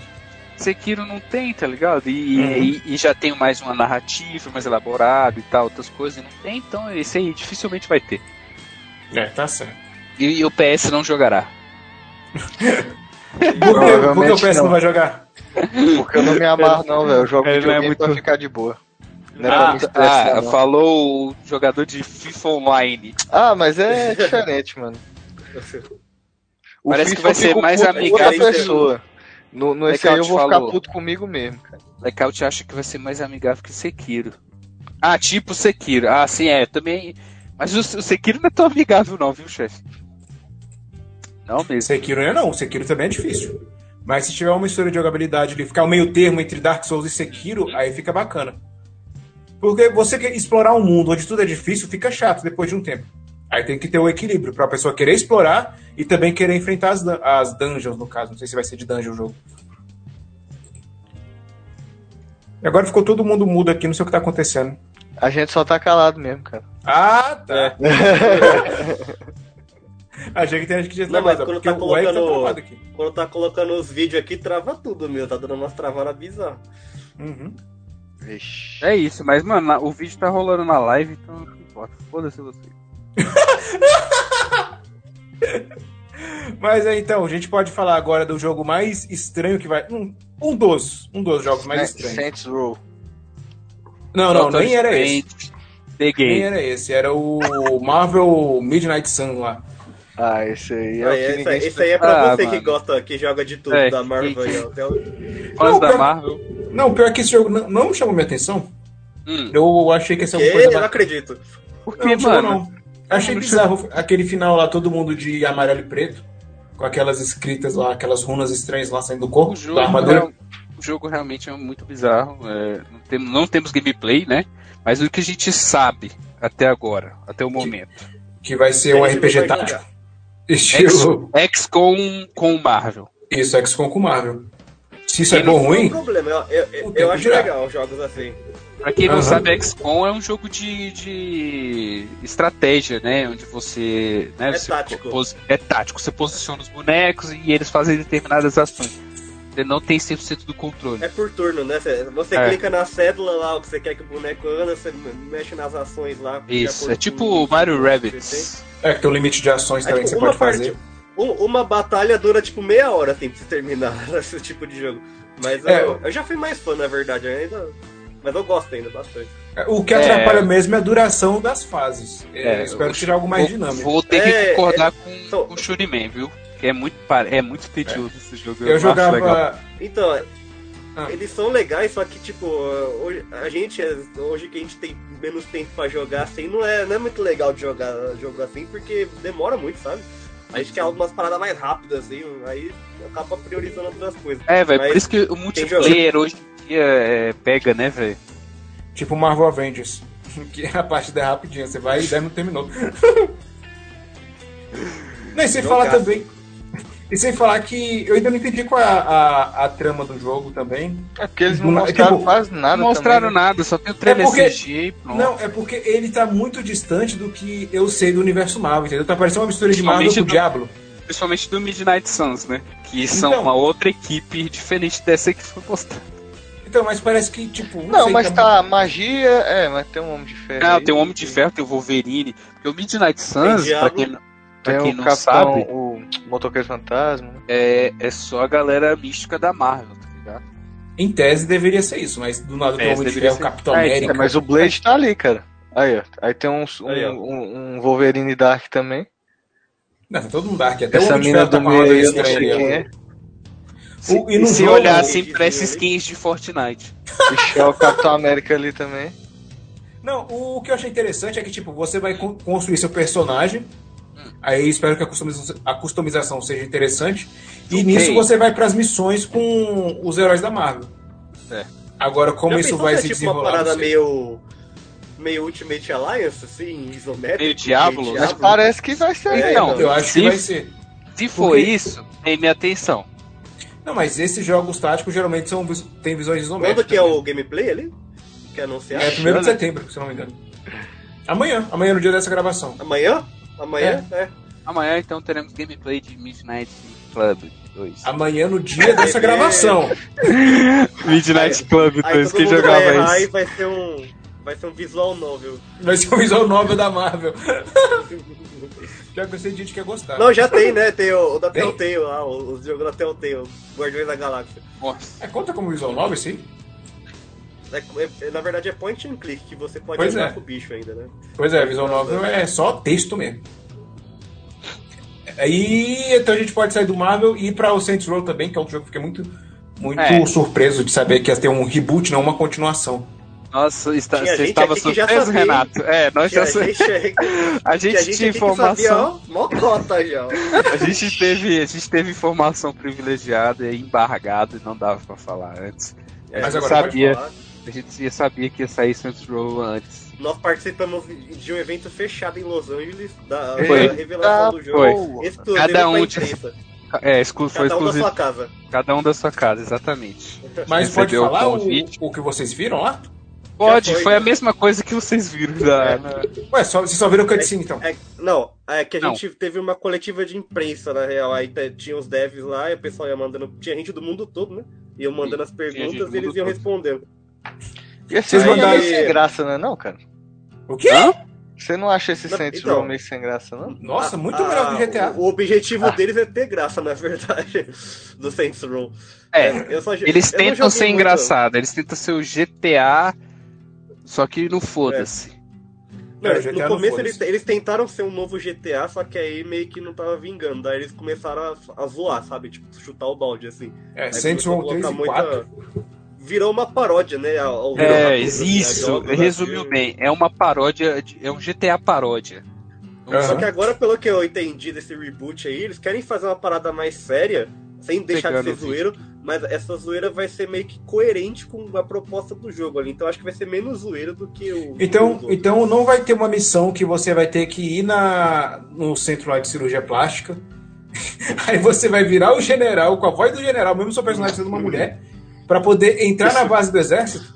Sekiro não tem, tá ligado? E, Uhum. e, e já tem mais uma narrativa mais elaborada e tal, outras coisas. e Não tem, então esse aí dificilmente vai ter. É, tá certo. E, e o PS não jogará. Por que, o PS não não. vai jogar? Porque eu não me amarro, não, velho. Eu jogo Ele não é muito- pra ficar de boa. Não é pra Ah, me estressar, ah, não. falou o jogador de FIFA Online. Ah, mas é diferente, mano. O Parece FIFA que vai eu ser mais amigável outra pessoa. No, no esse aí eu vou falou. ficar puto comigo mesmo, cara. Blackout acha que vai ser mais amigável que Sekiro. Ah, tipo Sekiro. Ah, sim, é. Também. Mas o, o Sekiro não é tão amigável, não, viu, chefe? Não mesmo. Sekiro não é não, Sekiro também é difícil. Mas se tiver uma mistura de jogabilidade ali, ficar o meio termo entre Dark Souls e Sekiro, aí fica bacana. Porque você quer explorar um mundo onde tudo é difícil, fica chato depois de um tempo. Aí tem que ter o equilíbrio pra pessoa querer explorar e também querer enfrentar as, as dungeons, no caso. Não sei se vai ser de dungeon o jogo. E agora ficou todo mundo mudo aqui, não sei o que tá acontecendo. A gente só tá calado mesmo, cara. Ah, tá. Achei que tem gente que tinha Não, mas travado, quando tá tá colocando- aqui. Quando tá colocando os vídeos aqui, trava tudo, meu. Tá dando umas travadas bizarras. Uhum. É isso, mas, mano, o vídeo tá rolando na live, então não importa. Foda-se você. Mas é, então, a gente pode falar agora do jogo mais estranho que vai. Um, um dos. Um dos jogos mais estranhos. Saints Row. Não, não, Doctor nem era esse. The Nem Game. era esse. Era o Marvel Midnight Sun lá. Ah, esse aí é Ah, o que esse, ninguém esse aí é pra Ah, você que mano. gosta, que joga de tudo É, da Marvel. que-. Até o- Não, da pior- Marvel. Não, pior que esse jogo não, não chamou minha atenção. Hum, Eu achei que uma Que? coisa Eu não acredito. por que, não mano? não. Achei bizarro aquele final lá, todo mundo de amarelo e preto, com aquelas escritas lá, aquelas runas estranhas lá saindo do corpo, O jogo, da armadura. real- o jogo realmente é muito bizarro. é, não, temos, não temos gameplay, né? Mas o que a gente sabe até agora, até o momento. Que vai ser um RPG tático. Estilo. X com, com Marvel. Isso, XCOM com Marvel. Se isso é Quem bom ou Não é um ruim, problema. Eu, eu, eu- acho legal jogos assim. Pra quem não Aham. sabe, XCOM é um jogo de, de estratégia, né? Onde você. Né, É você tático. pos- é tático. Você posiciona os bonecos e eles fazem determinadas ações. Você não tem 100% do controle. É por turno, né? Você, você É. clica na cédula lá, o que você quer que o boneco anda, você mexe nas ações lá. Isso, é tipo o Mario que você Rabbits. é que tem um limite de ações É também que tipo você uma pode fazer. parte- Um- uma batalha dura tipo meia hora assim pra você terminar esse tipo de jogo. Mas É. eu, eu já fui mais fã, na verdade, ainda. Mas eu gosto ainda bastante. O que É. atrapalha mesmo é a duração das fases. É, É, espero eu- tirar algo mais vou, dinâmico. Vou ter É, que concordar com, são- com o Shuriman, viu? Que é muito, é muito tedioso esse jogo. Eu acho legal. jogava. Então, Ah. eles são legais, só que tipo, hoje, a gente, hoje que a gente tem menos tempo pra jogar assim, não é, não é muito legal de jogar jogo assim, porque demora muito, sabe? A gente quer algumas paradas mais rápidas, assim, aí acaba priorizando outras coisas. É, velho, por isso que o multiplayer hoje dia é, pega, né, velho? Tipo Marvel Avengers. Que a partida é rapidinha, você vai e 10 não terminou. Não, e sem falar também. E sem falar que eu ainda não entendi qual é a, a, a trama do jogo também. É porque eles não mostraram tipo, quase nada. Não mostraram também, né? nada, só tem o trailer É porque- CG e pronto. Não, é porque ele tá muito distante do que eu sei do universo Marvel, entendeu? Tá parecendo uma mistura de Marvel com do- Diablo. Principalmente do Midnight Suns, né? Que são Então. uma outra equipe diferente dessa que foi postada. Então, mas parece que, tipo. Não, sei, mas tá, magia, é, mas tem um Homem de Ferro. Não, aí, tem o Homem de Ferro, tem o Wolverine. Porque o Midnight Suns, pra quem, pra quem o não Capitão, sabe, o Motoqueiro Fantasma. né? é, é só a galera mística da Marvel, tá ligado? Em tese deveria ser isso, mas do nada tem o Homem de deveria Ferro, ser. Capitão É, América. É, mas o Blade tá ali, cara. Aí, ó. Aí tem uns- um, Aí, ó. um, um Wolverine Dark também. Não, tá todo mundo dark. Até o Essa Homem de mina Ferro tá do com a meio roda não estranha O- e no se jogo, olhar assim, Blade parece skins de Fortnite. Ixi, é o Capitão América ali também. Não, o que eu achei interessante é que, tipo, você vai con- construir seu personagem. Aí espero que a customização, a customização seja interessante. E Ok. nisso você vai pras missões com os heróis da Marvel. É. Agora, como Já isso vai se se é tipo uma desenrolar? parada não sei. meio. meio Ultimate Alliance, assim, isométrico? Meio Diablo, mas parece que vai ser. É, né? Então. Eu acho que se- vai ser. Se for Porque- isso, tem minha atenção. Não, mas esses jogos táticos geralmente são, tem visões isométricas. Quando que é né? o gameplay ali? Que é anunciado? É 1 de setembro, se eu não me engano. Amanhã, amanhã no dia dessa gravação. Amanhã? Amanhã? É. Amanhã, então, teremos gameplay de Midnight Club 2. Amanhã no dia dessa gravação. Midnight Club Aí todo mundo vai errar e vai ser um. Vai ser um visual novel. Vai ser o visual novel da Marvel. Já sei de gente que ia gostar. Não, já tem, né? Tem o, o da? Telltale lá, o- os jogos da Telltale, Guardiões da Galáxia. Nossa. É, conta como visual novel, sim? É- é- na verdade é point and click, que você pode Pois andar é. com o bicho ainda, né? Pois é, visual novel é só texto mesmo. Aí, então a gente pode sair do Marvel e ir pra o Saints Row também, que é um jogo que eu fiquei muito, muito É. surpreso de saber que ia ter um reboot, não uma continuação. Nossa, está, Tinha você gente estava surpreso, Renato? É, nós a já gente, é- a gente a gente tinha sabia, informação. ó, mó cota já. A gente teve, a gente teve informação privilegiada e embargada e não dava pra falar antes. A Mas gente pode sabia, a gente já sabia que ia sair Saints Row antes. Nós participamos de um evento fechado em Los Angeles, da, revelação do jogo. Foi. Exclusivo Cada um imprensa. É, exclu foi Cada um da exclusivo. sua casa. Cada um da sua casa, exatamente. Mas pode Recebeu o falar o, o que vocês viram lá? Pode, foi, foi, a né? mesma coisa que vocês viram da. É. na- Ué, só, vocês só viram cutscene então? É, não, é que a Não. gente teve uma coletiva de imprensa, na real. Aí tinha os devs lá e o pessoal ia mandando. Tinha gente do mundo todo, né? Iam mandando as perguntas e eles iam todo. respondendo. E esse Vocês é mandaram- meio sem graça, não é não, cara? O quê? Hã? Você não acha esse Saints então. Row meio sem graça, não? Nossa, muito Ah, melhor que o GTA. O, o objetivo Ah. deles é ter graça, na verdade, do Saints Row. É, Eu só- eles eu tentam ser muito- engraçados, eles tentam ser o GTA, só que não foda-se. Não, É, no não começo foda-se. eles, eles tentaram ser um novo GTA, só que aí meio que não tava vingando. Daí eles começaram a, a zoar, sabe? Tipo, chutar o balde, assim. É, Aí Row 3 e 4. Virou uma paródia, né? Ao, ao É, isso, ao- ao- resumiu bem. É uma paródia, de- é um GTA paródia. Aham. Só que agora, pelo que eu entendi desse reboot aí, eles querem fazer uma parada mais séria, sem deixar Pegando de ser zoeiro, mas essa zoeira vai ser meio que coerente com a proposta do jogo ali. Então acho que vai ser menos zoeiro do que o. Então, então não vai ter uma missão que você vai ter que ir na, no centro lá de cirurgia plástica. Aí você vai virar o general com a voz do general, mesmo seu personagem sendo uma mulher, pra poder entrar na base do exército.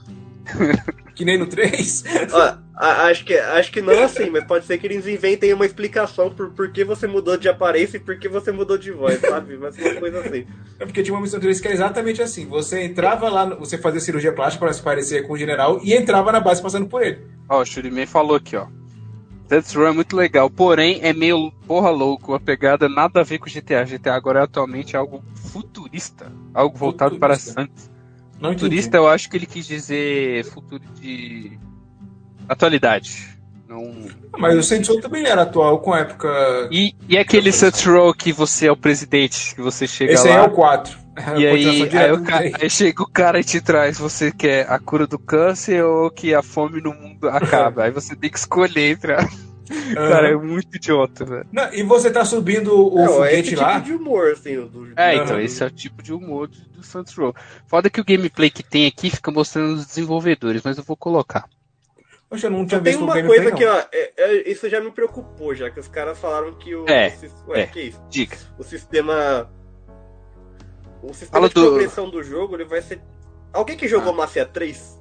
Que nem no 3. Ó, a- acho, que, acho que não assim, mas pode ser que eles inventem uma explicação por por que você mudou de aparência e por que você mudou de voz, sabe? Mas uma coisa assim. É porque tinha uma missão no 3 que era exatamente assim. Você entrava lá, você fazia cirurgia plástica para se parecer com o general e entrava na base passando por ele. Ó, o Shuriman falou aqui, ó. Saints Row é muito legal, porém é meio porra louco, a pegada nada a ver com GTA. GTA agora é atualmente algo futurista, algo voltado para Futurista. Santos. Não entendi. Futurista eu acho que ele quis dizer futuro de atualidade. Não... Mas o Saints Row também era atual com a época. E, e aquele Saints Row que você é o presidente, que você chega Esse aí é lá o 4. e aí, aí, o ca- aí chega o cara e te traz, você quer a cura do câncer ou que a fome no mundo acaba? aí você tem que escolher entre a... Cara, é muito idiota, velho. Não, e você tá subindo o Não, é foguete esse lá. tipo de humor, assim. Do, É, então, esse é o tipo de humor do, do Saints Row. Foda que o gameplay que tem aqui fica mostrando os desenvolvedores, mas eu vou colocar. Poxa, eu não tinha Tem visto o uma gameplay, coisa não. que, ó, é- é- isso já me preocupou, já que os caras falaram que o. É, o ué, é. que isso? Diga. O sistema. O sistema Fala de do- progressão do jogo, ele vai ser. Alguém que jogou Mafia 3?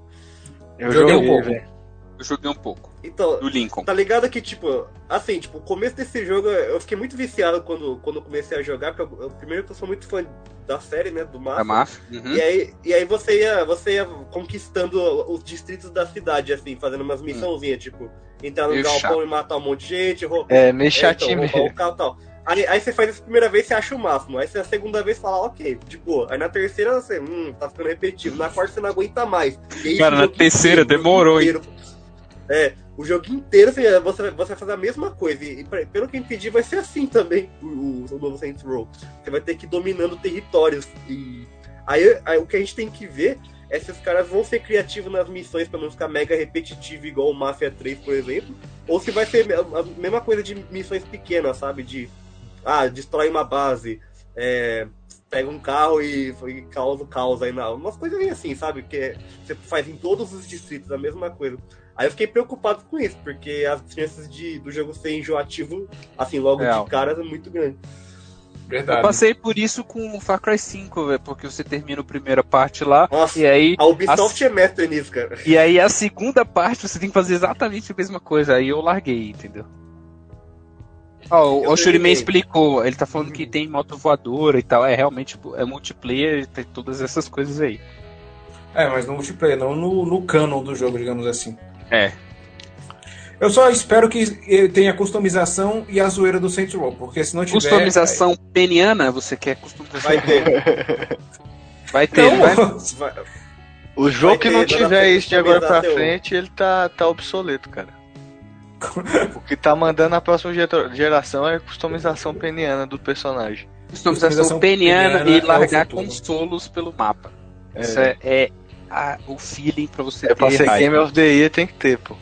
Eu Joguei joguei, um pouco. Eu joguei um pouco. Então, Do Lincoln. Tá ligado que, tipo, assim, tipo, o começo desse jogo eu fiquei muito viciado quando, quando eu comecei a jogar, porque eu, eu- primeiro que eu sou muito fã da série, né, do A Mafia. máfia. Uhum. E aí, e aí você ia, você ia conquistando os distritos da cidade, assim, fazendo umas missãozinhas, tipo, entrar no Meio galpão chato. e matar um monte de gente, roubar. É, meio É, chatinho então, roubar mesmo. o carro tal. Aí, aí você faz isso a primeira vez, você acha o máximo. Aí você a segunda vez fala, ok, de boa. Aí na terceira você, hum, tá ficando repetitivo. Na quarta você não aguenta mais. Aí, Cara, na terceira inteiro, demorou, hein? É, o jogo inteiro você, você, você vai fazer a mesma coisa. E, pra- pelo que eu entendi, vai ser assim também o, o, novo Saints Row. Você vai ter que ir dominando territórios. E aí, aí o que a gente tem que ver é se os caras vão ser criativos nas missões pra não ficar mega repetitivo igual o Mafia 3, por exemplo. Ou se vai ser a mesma coisa de missões pequenas, sabe? De ah, destrói uma base, é, pega um carro e, e causa o caos aí na. Umas coisas assim, sabe? Que é- você faz em todos os distritos a mesma coisa. Aí eu fiquei preocupado com isso, porque as chances de, do jogo ser enjoativo, assim, logo Real. de cara, é muito grande. Eu Verdade. passei por isso com o Far Cry 5, velho, porque você termina a primeira parte lá, Nossa, e aí, a Ubisoft é mestre nisso, cara. e aí a segunda parte você tem que fazer exatamente a mesma coisa. Aí eu larguei, entendeu? Ó, o, Eu o Shuriman terminei. explicou, ele tá falando que tem moto voadora e tal, é realmente é multiplayer, tem todas essas coisas aí. É, mas no multiplayer, não no, no canon do jogo, digamos assim. É. Eu só espero que eh, tenha customização e a zoeira do Saints Row, porque se não tiver... Customização peniana, você quer customização? Vai ter. Vai ter, Não, vai? Vai- O jogo Vai que ter não tiver isso de agora pra frente, ele tá, tá obsoleto, cara. O que tá mandando na próxima gera- geração é customização peniana do personagem. Customização Customização peniana peniana e é largar consolos pelo mapa. É. Isso é, é a- o feeling pra você É pra ter ser raiva. Game of the Year, tem que ter, pô.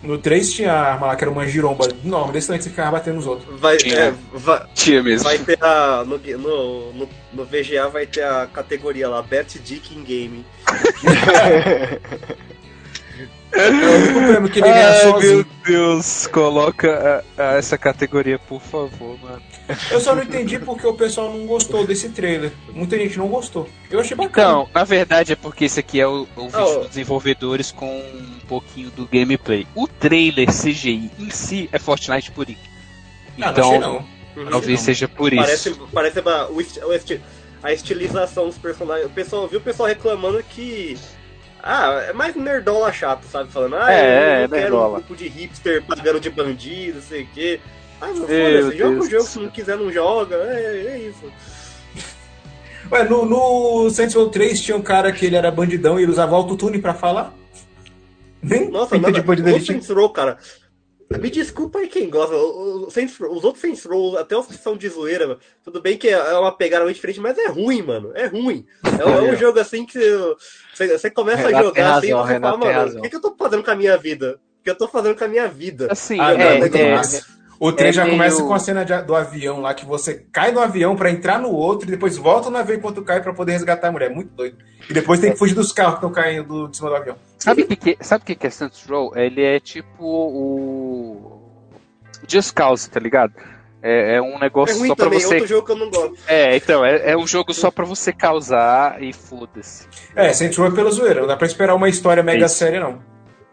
No 3 tinha a arma lá, que era uma giromba enorme, desse tamanho que você ficava batendo nos outros. Vai, Tinha. é, vai, Tinha mesmo. vai ter a. No, no, no, no VGA vai ter a categoria lá, Best Dick in Game. É o único prêmio que ele ganha Ai, sozinho. meu Deus, coloca a- a essa categoria, por favor, mano. Eu só não entendi porque o pessoal não gostou desse trailer. Muita gente não gostou. Eu achei bacana. Então, na verdade é porque esse aqui é o, o vídeo Oh. dos desenvolvedores com um pouquinho do gameplay. O trailer CGI em si é Fortnite por aí. Ah, não Então, achei não. talvez não. seja por isso. Parece, parece uma- o esti- o esti- a estilização dos personagens. O pessoal viu o pessoal reclamando que Ah, é mais nerdola chato, sabe? Falando, ah, É, eu é, quero um nerdola. grupo de hipster pagando de bandido, sei o quê. Ah, não, foda-se, joga Deus o jogo, se não quiser não joga, é, é isso. Ué, no, no Saints Row 3 tinha um cara que ele era bandidão e ele usava autotune pra falar. Nem Nossa, nada, de bandido tinha. Saints Row, cara. Me desculpa aí quem gosta. o- o Saints Row- os outros Saints Row, até os que são de zoeira, tudo bem que é uma pegada muito diferente, mas é ruim, mano. É ruim. É, é um jogo assim que você, você começa Renato a jogar assim e razão, você Renato fala, mano, o que, que eu tô fazendo com a minha vida? O que eu tô fazendo com a minha vida? Assim, Ah, é, é é. O 3 é já meio- começa com a cena de- do avião lá, que você cai no avião pra entrar no outro e depois volta no avião enquanto cai pra poder resgatar a mulher. É muito doido. E depois tem que fugir dos carros que estão caindo do- de cima do avião. Sabe o que, que, sabe o que que é Saints Row? Ele é tipo o. Just Cause, tá ligado? É, é um É negócio ruim só pra também, você. outro jogo que eu não gosto. É, então, é, é um jogo só pra você causar e foda-se. É, Saints Row é pela zoeira. Não dá pra esperar uma história mega Isso. séria, não.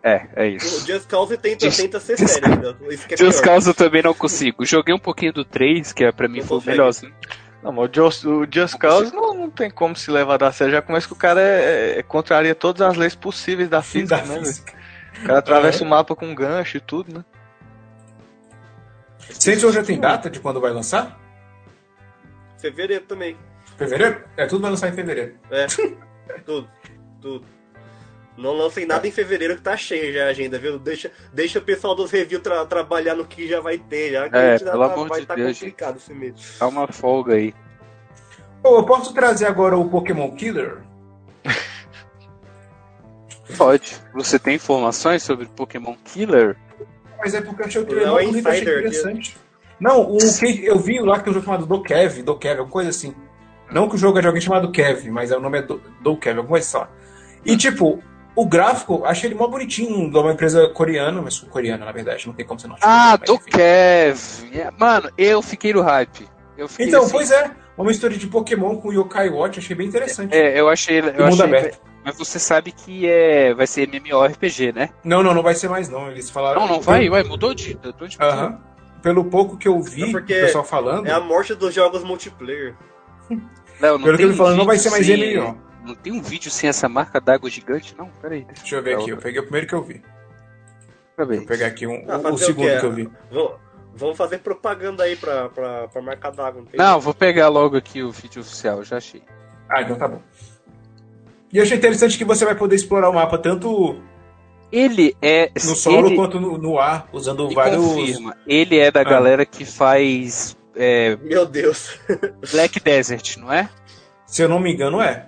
É, é O isso. Just Cause tenta, Just- tenta ser sério ainda. Isso que é Just pior. Cause eu também não consigo. Joguei um pouquinho do 3, que é, pra mim Não foi o melhor. assim. Não, mas o Just, o Just Cause não, não tem como se levar da sério. Já começa que o cara é, é- contraria todas as leis possíveis da física, da né? velho? física. O cara atravessa o mapa com gancho e tudo, né? Saints já tem data de quando vai lançar? Fevereiro também. Fevereiro? É, tudo vai lançar em fevereiro. É. tudo. Tudo. Não lancem nada em fevereiro que tá cheio já a agenda, viu? Deixa, deixa o pessoal dos reviews tra- trabalhar no que já vai ter, já que É, a gente pelo tá- amor vai de tá Deus, complicado esse mês. Dá uma folga aí. Ô, eu posso trazer agora o Pokémon Killer? Pode. Você tem informações sobre Pokémon Killer? Mas é porque eu achei o Não, trailer é bonito, achei Insider, interessante. Não, o que eu vi lá que tem um jogo chamado Do Kev, Do Kev, alguma coisa assim. Não que o jogo é de alguém chamado Kev, mas o nome é Do, Do Kev, alguma coisa só. E tipo, o gráfico, achei ele mó bonitinho, de uma empresa coreana, mas sul-coreana, na verdade, não tem como você não achar. Ah, mas do enfim. Kev. É, Mano, eu fiquei no hype. Eu fiquei Então, assim, pois é, uma mistura de Pokémon com Yokai Watch, achei bem interessante. É, eu achei. Eu mundo achei aberto. Mas você sabe que é, vai ser MMORPG, né? Não, não, não vai ser mais não, eles falaram... Não, não vai, vai, mudou de. mudou de Aham. Pelo pouco que eu vi, É o porque pessoal falando, É a morte dos jogos multiplayer. Não, não pelo que tem ele falando, não vai ser mais sem- MMO. Não tem um vídeo sem essa marca d'água gigante, não? Peraí, deixa, Deixa eu ver aqui, eu peguei o primeiro que eu vi. eu ver. Vou pegar aqui um, Ah, o, o segundo quê? que eu vi. Vamos, vamos fazer propaganda aí pra, pra, pra marca d'água. tem Não, vou pegar logo aqui o vídeo oficial, já achei. Ah, então tá bom. E eu achei interessante que você vai poder explorar o mapa tanto Ele é. no solo ele, quanto no, no ar, usando vários. confirma, ele é da Ah. galera que faz é, Meu Deus. Black Desert, não é? Se eu não me engano, é.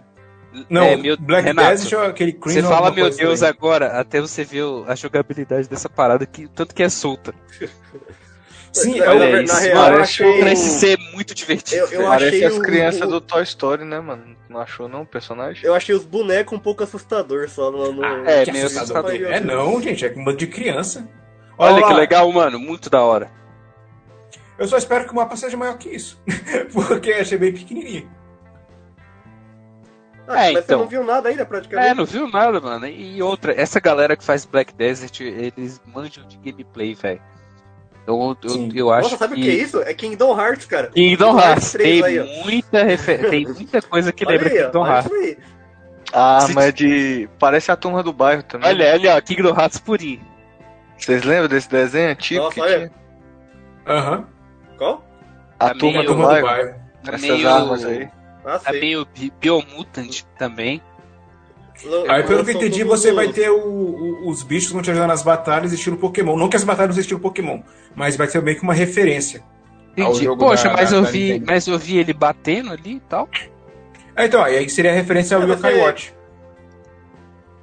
Não, É, meu- Black Renato, Desert é aquele Você Crimson. fala, alguma meu Deus, agora, até você ver a jogabilidade dessa parada, que tanto que é solta. Sim, Na- é isso, na real, mano, eu achei- Parece ser muito divertido. Eu- eu. Parece achei as crianças o- do Toy Story, né, mano? Não achou não o personagem? Eu achei os bonecos um pouco assustador só no. no- Ah, É, que meio assustador. assustador. É não, gente, é com um bando de criança. Olha lá, que legal, mano, muito da hora. Eu só espero que o mapa seja maior que isso. Porque achei bem pequenininho. Ah, É, mas então. você não viu nada ainda praticamente. É, não viu nada, mano. E outra, essa galera que faz Black Desert, eles manjam de gameplay, velho. Eu, Sim. eu acho Nossa, sabe que... o que é isso? É Kingdom Hearts, cara. Kingdom Hearts, 3 tem aí, ó. muita refer... tem muita coisa que lembra aí, Kingdom Hearts. aí. Ah, Se- mas de. Parece a turma do bairro também. Olha, olha, ó, Kingdom Hearts purinho. Vocês lembram desse desenho antigo Nossa, que olha. tinha? Aham. Qual? A Tá turma meio- do bairro. Tá Essas meio... armas aí. Ah, sei. meio bi- Biomutant também. Aí, pelo que eu entendi, você vai ter o- o- os bichos que vão te ajudar nas batalhas estilo Pokémon. Não que as batalhas sejam estilo Pokémon, mas vai ser meio que uma referência. ao Entendi. jogo Poxa, da- mas, da eu vi, mas eu vi ele batendo ali e tal. Ah, então, aí seria a referência ao É, Yokai ser- Watch.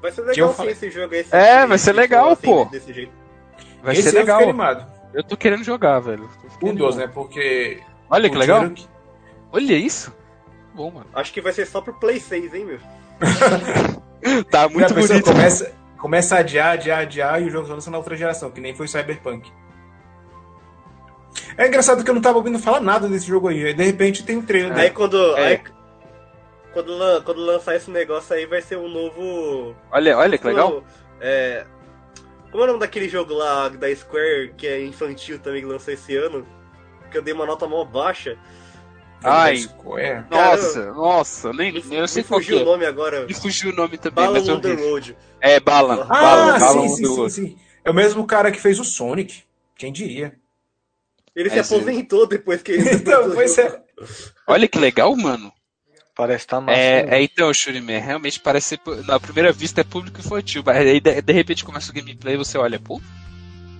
Vai ser legal sim esse jogo aí. É, se- vai ser se legal, assim, pô. Desse jeito. Vai Esse ser legal. animado. Eu tô querendo jogar, velho. Um dos, né? Porque. Olha que legal. que- Olha isso. Bom, mano. Acho que vai ser só pro Play 6, hein, meu? Tá muito a pessoa bonito. começa, começa a adiar, adiar, adiar e o jogo só lança na outra geração, que nem foi Cyberpunk. É engraçado que eu não tava ouvindo falar nada desse jogo aí. aí De repente tem um trailer. Aí quando. É. Aí, quando, quando lançar esse negócio aí vai ser um novo. Olha, olha que legal. É. Como é o nome daquele jogo lá da Square, que é infantil também, que lançou esse ano? Que eu dei uma nota mó baixa. Ai. Square. Nossa, nossa, nem, Me, nem eu sei me qual fugiu o é. nome agora. Me fugiu o nome também, Balan mas eu the. Road. É, Balan. Ah, Balan, Balan sim, sim, do- sim, sim. É o mesmo cara que fez o Sonic. Quem diria? Ele se É, sim. aposentou depois que ele. Então, pois é. Olha que legal, mano. Parece que tá massa. É, né? é então, Shuriman, realmente parece na primeira vista é público infantil, mas aí de, de repente começa o gameplay e você olha, pô,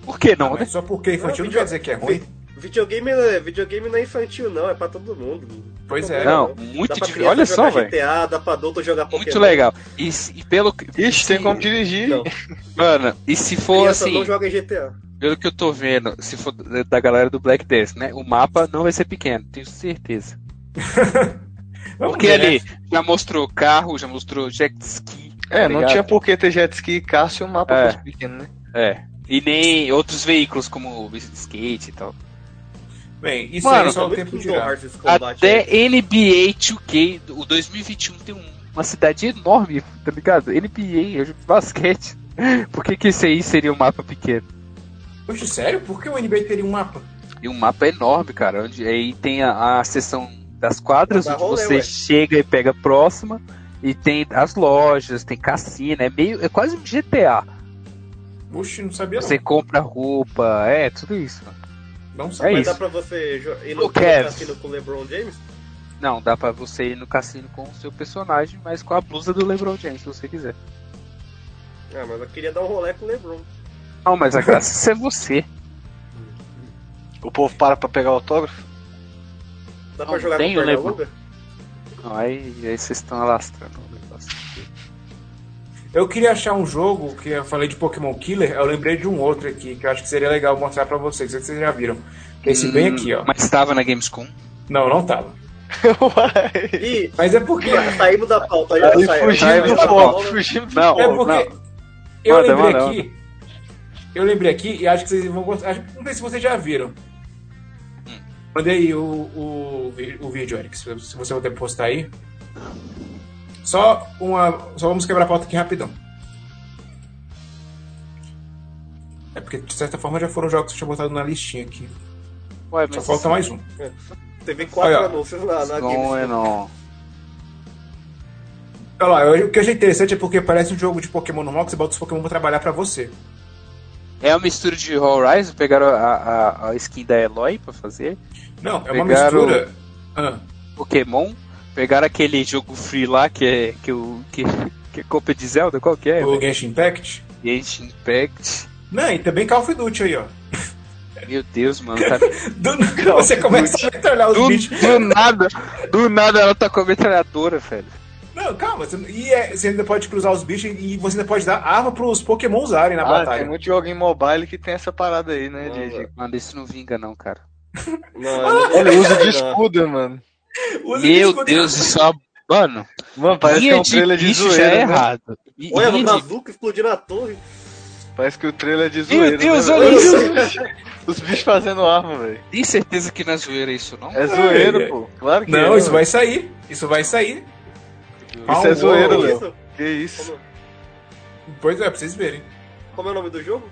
por que não, né? Mas só porque é infantil não Não, quer dizer que é ruim. Videogame, é- videogame não é infantil, não, é pra todo mundo. Pois é. Não, muito difícil. Olha só, velho. GTA, dá pra adulto jogar Pokémon. Muito legal. E, se- e pelo. Ixi, tem se- como dirigir. Não. Mano, e se for Criança assim, não joga em GTA. pelo que eu tô vendo, se for da galera do Black Death, né? O mapa não vai ser pequeno, tenho certeza. Porque ver, né? ali já mostrou carro, já mostrou jet ski. É, tá não ligado? tinha por que ter jet ski e carro se o mapa É. fosse pequeno, né? É. E nem outros veículos como skate e tal. Bem, isso Mano, aí só Tá o tempo combate Até aí. NBA 2K, o 2021 tem um- uma cidade enorme, tá ligado? NBA, eu jogo de basquete. Por que, que esse aí seria um mapa pequeno? Poxa, sério? Por que o NBA teria um mapa? E um mapa enorme, cara. Onde aí tem a, a seção das quadras, onde rolê, você ué. chega e pega a próxima. E tem as lojas, tem cassino, é meio. É quase um GTA. Puxa, não sabia Você compra roupa, é, tudo isso. mano. Não. É. Mas dá isso. pra você ir no cares? cassino com o LeBron James? Não, dá pra você ir no cassino com o seu personagem, mas com a blusa do LeBron James, se você quiser. Ah, mas eu queria dar um rolê com o LeBron. Não, mas a graça é você. O povo para pra pegar autógrafo. Dá Não, pra jogar tem com o LeBron. Não, aí, aí vocês estão alastrando o negócio. Eu queria achar um jogo que eu falei de Pokémon Killer, eu lembrei de um outro aqui que eu acho que seria legal mostrar pra vocês. Não sei se vocês já viram. Esse bem Hum, aqui, ó. Mas estava na Gamescom. Não, não tava. Ih, Mas é porque. saímos da pauta já. Aí saímos. fugimos Saímos do da foco, pauta. fugimos Não, É foco. porque. não. Eu Manda, lembrei manda, aqui. Eu lembrei aqui e acho que vocês vão gostar. Não sei se vocês já viram. Hum. Mandei aí o, o, o vídeo, Eric, se você puder postar aí. Só uma. Só vamos quebrar a pauta aqui rapidão. É porque, de certa forma, já foram jogos que eu tinha botado na listinha aqui. Ué, Só falta mais um. Teve quatro Olha, anúncios na, na Não, é não. Olha lá, eu- o que eu achei interessante é porque parece um jogo de Pokémon normal que você bota os Pokémon pra trabalhar pra você. É uma mistura de Horizon, pegaram a, a, a skin da Eloy pra fazer. Não, é uma Pegaram- mistura. Ah, Pokémon, pegaram aquele jogo free lá que é que o que, que é cópia de Zelda, qual que é? o Genshin Impact. Genshin Impact. Não, e também Call of Duty aí, ó. Meu Deus, mano, tá Do, você começa a metralhar os do, bichos. do nada, do nada ela tá com a metralhadora, velho. Não, calma. Você, e é- você ainda pode cruzar os bichos e você ainda pode dar arma pros Pokémon usarem na Ah, batalha. tem muito jogo em mobile que tem essa parada aí, né? De, de... Mano, isso não vinga não, cara. Não vou Ele usa de escudo, mano. Usa Meu. Deus, isso é uma... Mano, Mano, parece que é um trailer de zoeira. já é né? errado. E- Olha, no de- Brazuca explodindo a torre. Parece que o trailer é de zoeira. Deus, né, olha isso. Os bichos fazendo arma, velho. Tem certeza que não é zoeira isso, não? É zoeiro, Ai, pô. Claro que é. Não, isso velho. vai sair. Isso vai sair. Isso é zoeiro, Léo. Isso? Que isso? Como, Pois é, pra vocês verem. como é o nome do jogo?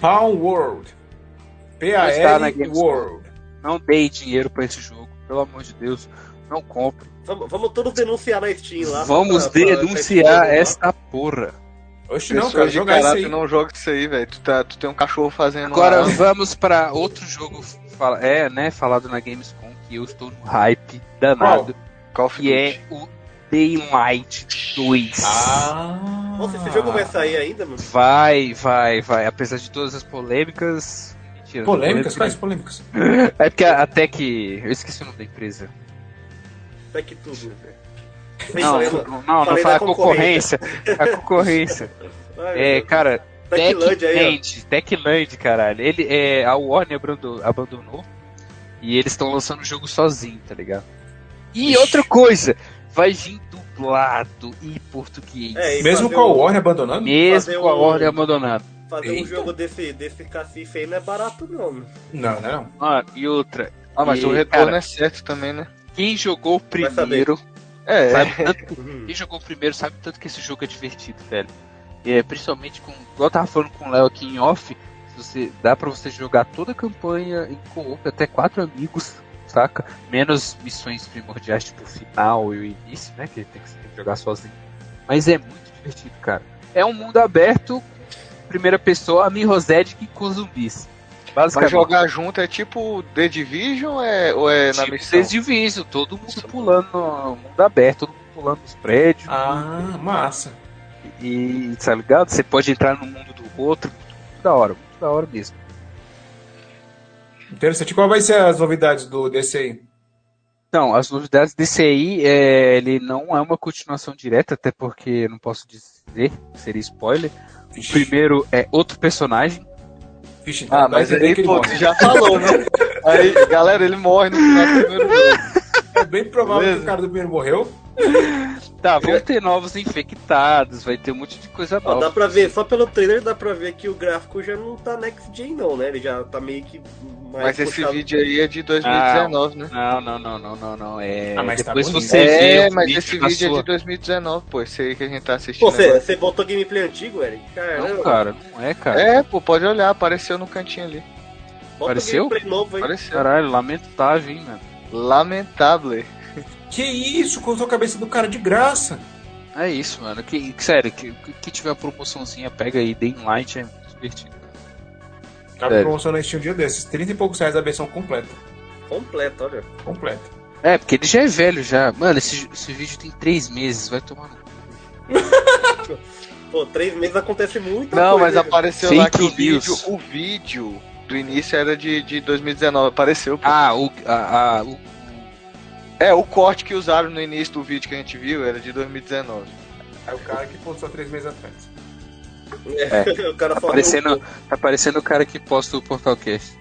Palm World. P-A-L Gamescom. World. Não dei dinheiro pra esse jogo, pelo amor de Deus. Não compre. Vamos, vamos todos denunciar na Steam lá. Vamos pra- pra- pra denunciar Steam, esta porra. Oxe, não, cara, de jogar isso aí. não joga isso aí, velho. Tu, tá, tu tem um cachorro fazendo Agora arma. vamos pra outro jogo fala- é, né, falado na Gamescom que eu estou no hype danado, Call of que é o Daylight 2. Ah. Nossa, esse jogo vai sair ainda, mano? Vai, vai, vai. Apesar de todas as polêmicas. Mentira, Polêmicas? polêmica- Quais polêmicas? É porque até que. Eu esqueci o nome da empresa. Back tudo. Não, Falei não, não, não, falei fala a concorrência. A concorrência. É, cara. Techland aí, Techland, Techland, caralho. Ele, é, a Warner abandonou, abandonou e eles estão lançando o jogo sozinho, tá ligado? E outra coisa, vai vir dublado em português. É, e Mesmo com a Warner abandonando? Mesmo com a um- Warner abandonada. Fazer um Eita. jogo desse, desse cacife aí não é barato, não. mano. Não, não, não. Ah, e outra, Ah, mas E, o retorno cara, é certo também, né? quem jogou primeiro, É, sabe tanto, quem jogou primeiro sabe tanto que esse jogo é divertido, velho. E é, principalmente com, igual eu tava falando com o Léo aqui em off, se você, dá pra você jogar toda a campanha em co-op, até quatro amigos, saca? Menos missões primordiais, tipo o final e o início, né? Que tem que tem que jogar sozinho. Mas é muito divertido, cara. É um mundo aberto, primeira pessoa, a Mi Rosedic com zumbis. Basicamente. jogar junto é tipo The Division é, ou é na Tipo, missão? Vocês divisam, todo mundo pulando no mundo aberto, todo mundo pulando nos prédios. Ah, massa. E, tá ligado? Você pode entrar no mundo do outro. Muito da hora, muito da hora mesmo. Interessante. Qual vai ser as novidades do desse aí? Então, as novidades desse aí, é, ele não é uma continuação direta, até porque eu não posso dizer, seria spoiler. O primeiro é outro personagem. Vixe, então Ah, dá a mas entender aí, pô, morre. você já falou, né? Aí, galera, ele morre no final do primeiro jogo. É bem provável Beleza. que o cara do primeiro morreu. Tá, vão ter novos infectados, vai ter um monte de coisa Ó, nova. dá pra ver, só pelo trailer dá pra ver que o gráfico já não tá next gen não, né? Ele já tá meio que mais Mas esse vídeo aí é de 2019, né? Não, não, não, não, não, não. É... Ah, mas tá Depois bonito. você vê É, mas esse vídeo é de 2019, pô. Esse aí que a gente tá assistindo. Pô, você, agora. você botou gameplay antigo, Eric? Caramba. Não, cara, não é, cara. É, pô, pode olhar, apareceu no cantinho ali. Bota Apareceu? gameplay novo. Apareceu. Caralho, lamentável, hein, mano. Lamentável. Que isso? Cortou a cabeça do cara de graça. É isso, mano. Que, que- sério, que, que- tiver promoçãozinha, pega aí, in Light, é muito divertido. Tava promoção na Steam um dia desses. 30 e poucos reais a versão completa. Completo, olha. Completa. É, porque ele já é velho já. Mano, esse, esse vídeo tem três meses, vai tomar no cu. Pô, três meses acontece muita Não, coisa. mas apareceu lá que o vídeo, news. o vídeo do início era de, de 2019. Apareceu, pô. Ah, o, a, a- o, É, o corte que usaram no início do vídeo que a gente viu era de 2019. É o cara que postou três meses atrás. É, o cara tá parecendo, tá parecendo o cara que posta o Portalcast.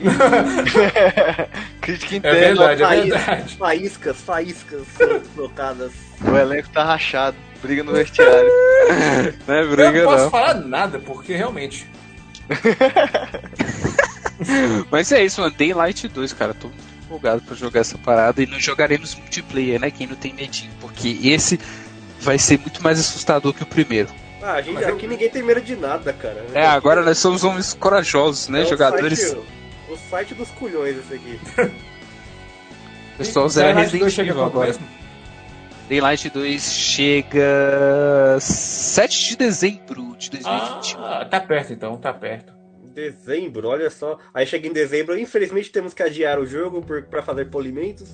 Crítica É interna. verdade, é verdade. Faíscas, faíscas trocadas. O elenco tá rachado. Briga no vestiário. Não é Eu briga, não posso não. falar nada, porque realmente. Mas é isso, mano. Daylight 2, cara. Tô muito empolgado pra jogar essa parada. E não jogaremos multiplayer, né? Quem não tem medinho. Porque esse vai ser muito mais assustador que o primeiro. Ah, a gente, Mas eu- aqui ninguém tem medo de nada, cara. É, agora nós somos homens corajosos, né? É o Jogadores. Site, o site dos culhões, esse aqui. O pessoal Daylight Resident 2 chega Evil agora. mesmo? Daylight 2 chega 7 de dezembro de 2021. Ah, tá perto então, tá perto. Dezembro, olha só. Aí chega em dezembro, infelizmente temos que adiar o jogo por, pra fazer polimentos.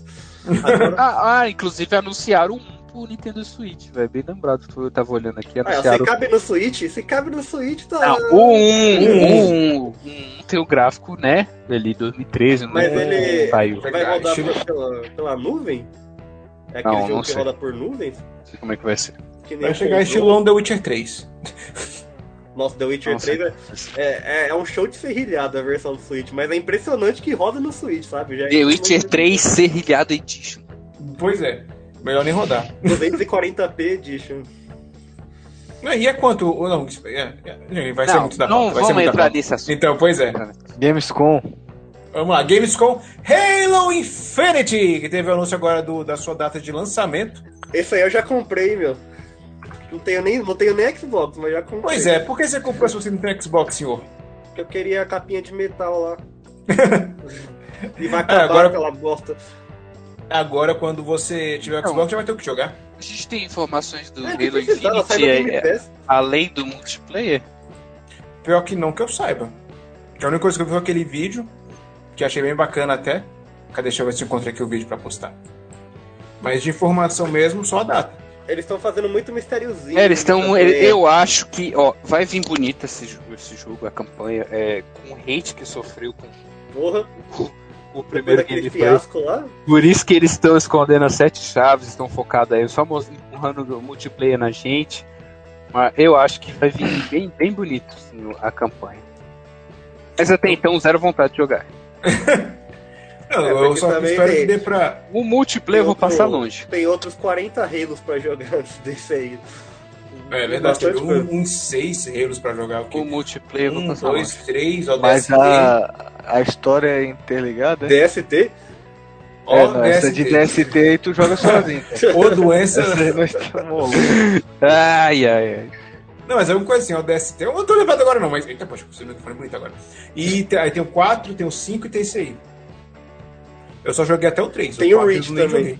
Agora, Ah, ah, inclusive anunciaram um pro Nintendo Switch, velho. Bem lembrado, eu tava olhando aqui. ah, se Anunciaram. cabe no Switch, se cabe no Switch, tá. Não, o 1, o 1, o 1 tem o gráfico, né? Ali 2013, Mas não ele saiu. vai rodar pela, pela nuvem? É aquele Não, jogo não que sei. roda por nuvens? Não sei como é que vai ser. Que nem Vai chegar estilão The Witcher 3. Nossa, The Witcher Não sei 3 é, é, é um show de serrilhado a versão do Switch, mas é impressionante que roda no Switch, sabe? Já é The Witcher 3 Serrilhado Edition. Pois é, melhor nem rodar. 240p Edition. Não, E é quanto? Não, é, é, vai ser Não, muito da não vai ser vamos muito da entrar nesse assunto. Então, pois é. Gamescom. Vamos lá, Gamescom Halo Infinity, que teve o anúncio agora do, da sua data de lançamento. Esse aí eu já comprei, meu. Não tenho nem, não tenho nem Xbox, mas já comprei. Pois é, por que você comprou se você não tem Xbox, senhor? Porque eu queria a capinha de metal lá. e vai É, acabar agora- aquela bosta. Agora, quando você tiver Não. Xbox, já vai ter o que jogar. A gente tem informações do É, Halo Infinity é, além do multiplayer? Pior que não que eu saiba. Que a única coisa que eu vi foi aquele vídeo, que achei bem bacana até. Cadê? Deixa eu ver se eu encontrei aqui o vídeo pra postar. Mas de informação mesmo, só a data. Eles estão fazendo muito mistériozinho. É, eles estão. Eu acho que, ó, vai vir bonito esse jogo, esse jogo a campanha, é, com o hate que sofreu com Porra, o depois primeiro daquele gameplay. fiasco lá. Por isso que eles estão escondendo as sete chaves, estão focados aí, só empurrando o multiplayer na gente. Mas eu acho que vai vir bem, bem bonito assim, a campanha. Mas até então, zero vontade de jogar. Não, É, eu só espero que tem- dê pra. O multiplayer eu vou Tem outro- passar longe. Tem outros 40 Halos pra jogar antes desse aí. É verdade, Bastante teve coisa. um, uns seis pra jogar aqui. O multiplayer eu vou Um, passar dois, longe. três, ó, Mas DST. a, a história é interligada? é? DST? Ó, é, não, essa de DST. DST aí tu joga sozinho. Ô, doença. Ai, ai, ai. Não, mas é uma coisa assim, ó, o DST. Eu não tô lembrado agora, não, mas. Eita, poxa, você não falando bonito agora. E tem- aí tem o 4, tem o 5 e tem esse aí. Eu só joguei até o 3. Tem o quatro Reach também. joguei.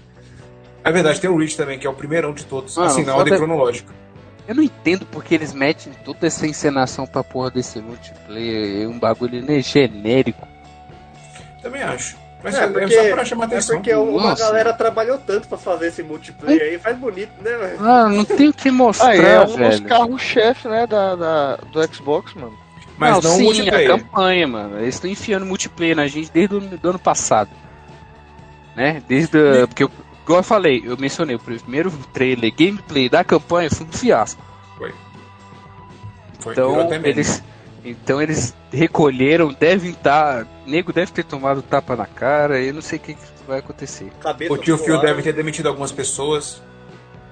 É verdade, tem o Reach também, que é o primeirão de todos. Mano, assim, na foda- ordem cronológica. Eu não entendo porque eles metem toda essa encenação pra porra desse multiplayer. É um bagulho né, genérico. Também acho. Mas É, é, porque- só pra chamar É atenção. porque uma Nossa. galera trabalhou tanto pra fazer esse multiplayer aí, faz bonito, né, velho? Ah, não tem o que mostrar, Aí é um dos carros-chefe, né, da, da- do Xbox, mano. Mas não, o sim, multiplayer. a campanha, mano. Eles estão enfiando multiplayer na gente desde o do ano passado. Né? Desde. a- Porque, eu, igual eu falei, eu mencionei, o primeiro trailer gameplay da campanha foi um fiasco. Foi, virou Então eles, então eles recolheram, devem estar. nego deve ter tomado tapa na cara, eu não sei o que, que vai acontecer. Cabeça O tio Phil rolada. deve ter demitido algumas pessoas.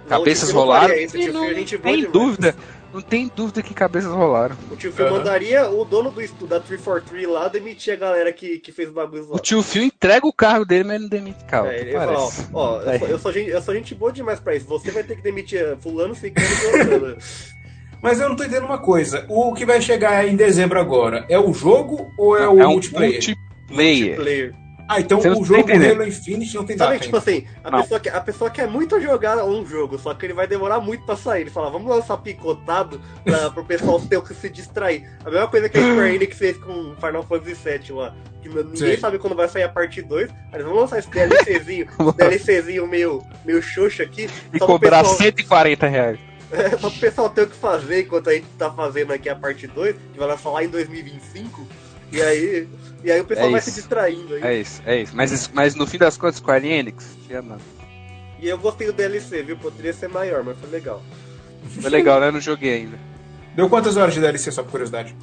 Não, Cabeças o não rolaram? Isso, o não Phil é boa tem demais. dúvida, não tem dúvida que cabeças rolaram. O tio Phil Aham. mandaria o dono do estúdio da 343 lá demitir a galera que, que fez bagulho lá. O tio Phil entrega o cargo dele, mas não demite carro. É, ele ia falar, ó, ó, eu, sou, eu, sou gente, eu sou gente boa demais pra isso. Você vai ter que demitir eh, fulano, ficando e voltando. Mas eu não tô entendendo uma coisa. O que vai chegar em dezembro agora é o jogo ou é o é um multiplayer? multiplayer. Player. Ah, então Você o tá jogo. Halo Infinite não tem Sabe, data tipo ainda. assim, a Não. pessoa, quer, a pessoa quer muito jogar um jogo, só que ele vai demorar muito pra sair. Ele fala, vamos lançar picotado pra, pro pessoal ter o que se distrair. A mesma coisa que a Square Enix fez com Final Fantasy VII lá. Que ninguém Sim. sabe quando vai sair a parte 2. Mas vamos lançar esse DLCzinho, esse DLCzinho meio, meio xoxo aqui. E cobrar pessoal- 140 reais. É, só pro pessoal ter o que fazer enquanto a gente tá fazendo aqui a parte 2, que vai lançar lá em 2025. E aí, e aí o pessoal É vai se distraindo. Aí. É isso, é isso. Mas, mas no fim das contas, Square Enix, te amando. E eu gostei do DLC, viu? Poderia ser maior, mas foi legal. Foi legal, né? Não joguei ainda. Deu quantas horas de DLC, só por curiosidade?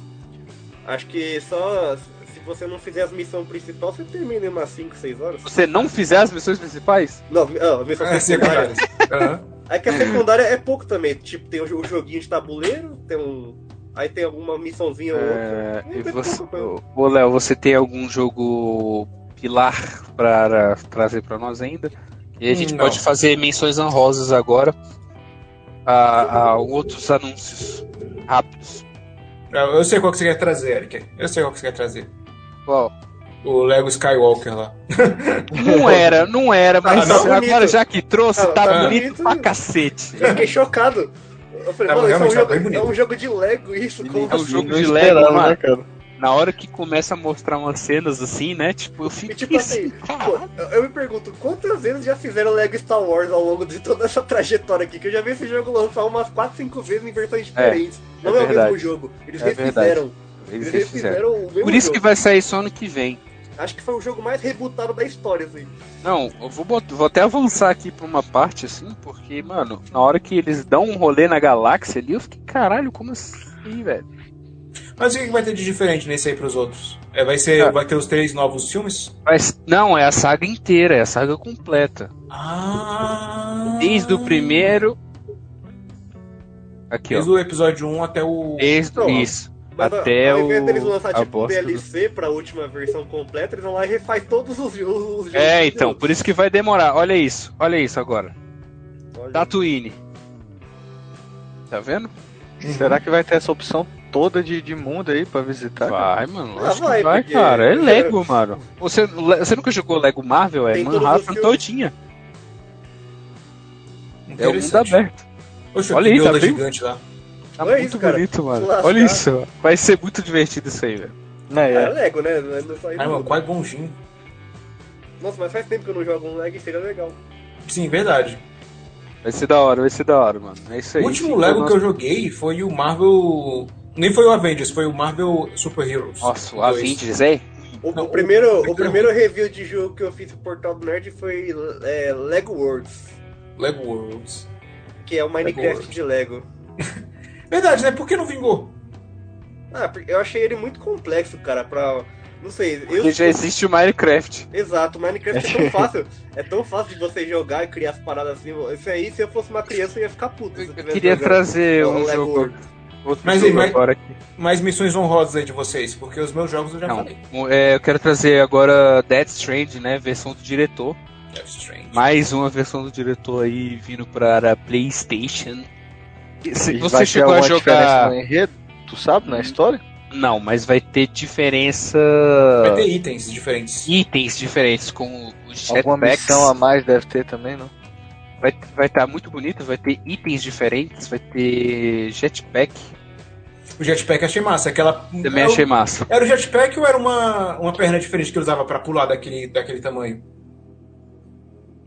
Acho que só você não fizer as missões principais, você termina em umas 5, 6 horas. Você não fizer as missões principais? Não, ah, a missão É, secundária. secundárias. Aham. Aí que a secundária é pouco também. Tipo, tem o jo- o joguinho de tabuleiro, tem um. Aí tem alguma missãozinha ou outra. É, É, e é você, pouco, ô Léo, você tem algum jogo pilar para trazer para nós ainda? E a gente Não. pode fazer menções honrosas agora a, a outros anúncios rápidos. Eu eu sei qual que você quer trazer, Eric. Eu sei qual que você quer trazer. Qual? O Lego Skywalker lá. Não era, não era, mas agora já que trouxe, tá tá bonito bonito. pra cacete. Eu fiquei chocado. Eu falei, mano, isso é um, jogo, é um jogo de Lego isso. Como É um assim? jogo de Lego, mano. né, cara? Na hora que começa a mostrar umas cenas assim, né? Tipo, eu fico E tipo assim, pô, eu- eu me pergunto, quantas vezes já fizeram Lego Star Wars ao longo de toda essa trajetória aqui? Que eu já vi esse jogo lançar umas 4, 5 vezes em versões diferentes. Não é, o mesmo verdade. jogo. Eles É refizeram. Eles Eles mesmo Por isso jogo. que vai sair só ano que vem. Acho que foi o jogo mais rebutado da história, assim. Não, eu vou, bot- vou até avançar aqui pra uma parte assim, porque, mano, na hora que eles dão um rolê na galáxia ali, eu fiquei, caralho, como assim, velho? Mas o que vai ter de diferente nesse aí pros outros? É, vai, ser, Ah. vai ter os três novos filmes? Mas, não, é a saga inteira, é a saga completa. Ah! Desde o primeiro. Aqui, Desde ó. o episódio 1 até o. Desde isso. Mas Até ao invés o- deles lançar a tipo um bosta do- DLC pra última versão completa, eles vão lá e refaz todos os, os, os jogos. É, então, por isso que vai demorar. Olha isso, olha isso agora. Olha. Tatooine. Tá vendo? Será que vai ter essa opção toda de, de mundo aí pra visitar? cara? Vai, mano. Ah, vai, que vai, porque- cara. É Lego, mano. Você, você nunca jogou Lego Marvel? É Manhattan todinha. É o mundo aberto. Poxa, Olha isso, abriu. gigante lá. Tá Olha muito isso, cara. bonito, mano. Olha isso. Vai ser muito divertido isso aí, velho. Não, Ah, é é. Lego, né? Não é isso. Ai, mano, qual é bonzinho? Nossa, mas faz tempo que eu não jogo um Lego e seria legal. Sim, verdade. Vai ser da hora, vai ser da hora, mano. É isso aí. O último Lego que eu joguei foi o Marvel. Nem foi o Avengers, foi o Marvel Super Heroes. Nossa, o. Avengers, é? O, Não, o primeiro, o o, primeiro- review de jogo que eu fiz pro Portal do Nerd foi é, Lego Worlds, Lego Worlds. que é o Minecraft Worlds. de Lego. Verdade, né? Por que não vingou? Ah, porque eu achei ele muito complexo, cara, pra. Não sei, eu. Porque já existe o Minecraft. Exato, Minecraft é tão fácil. É tão fácil de você jogar e criar as paradas assim. Isso aí, se eu fosse uma criança, eu ia ficar puto. Eu queria jogando trazer o um Lego jogo. Outro Mas jogo aqui. Mais missões honrosas aí de vocês, porque os meus jogos eu já Não, falei. um, é, eu quero trazer agora Dead Strand, né? Versão do diretor. Death Strange. Mais uma versão do diretor aí vindo para PlayStation. Se você vai ter chegou a jogar. no enredo? Tu sabe, na história? Não, mas vai ter diferença. Vai ter itens diferentes. itens diferentes com os Alguma jetpacks. missão a mais deve ter também, não? Vai vai estar muito bonito, vai ter itens diferentes, vai ter jetpack. O jetpack achei massa. Aquela. Também o- achei massa. Era o jetpack ou era uma, uma perna diferente que ele usava pra pular daquele, daquele tamanho?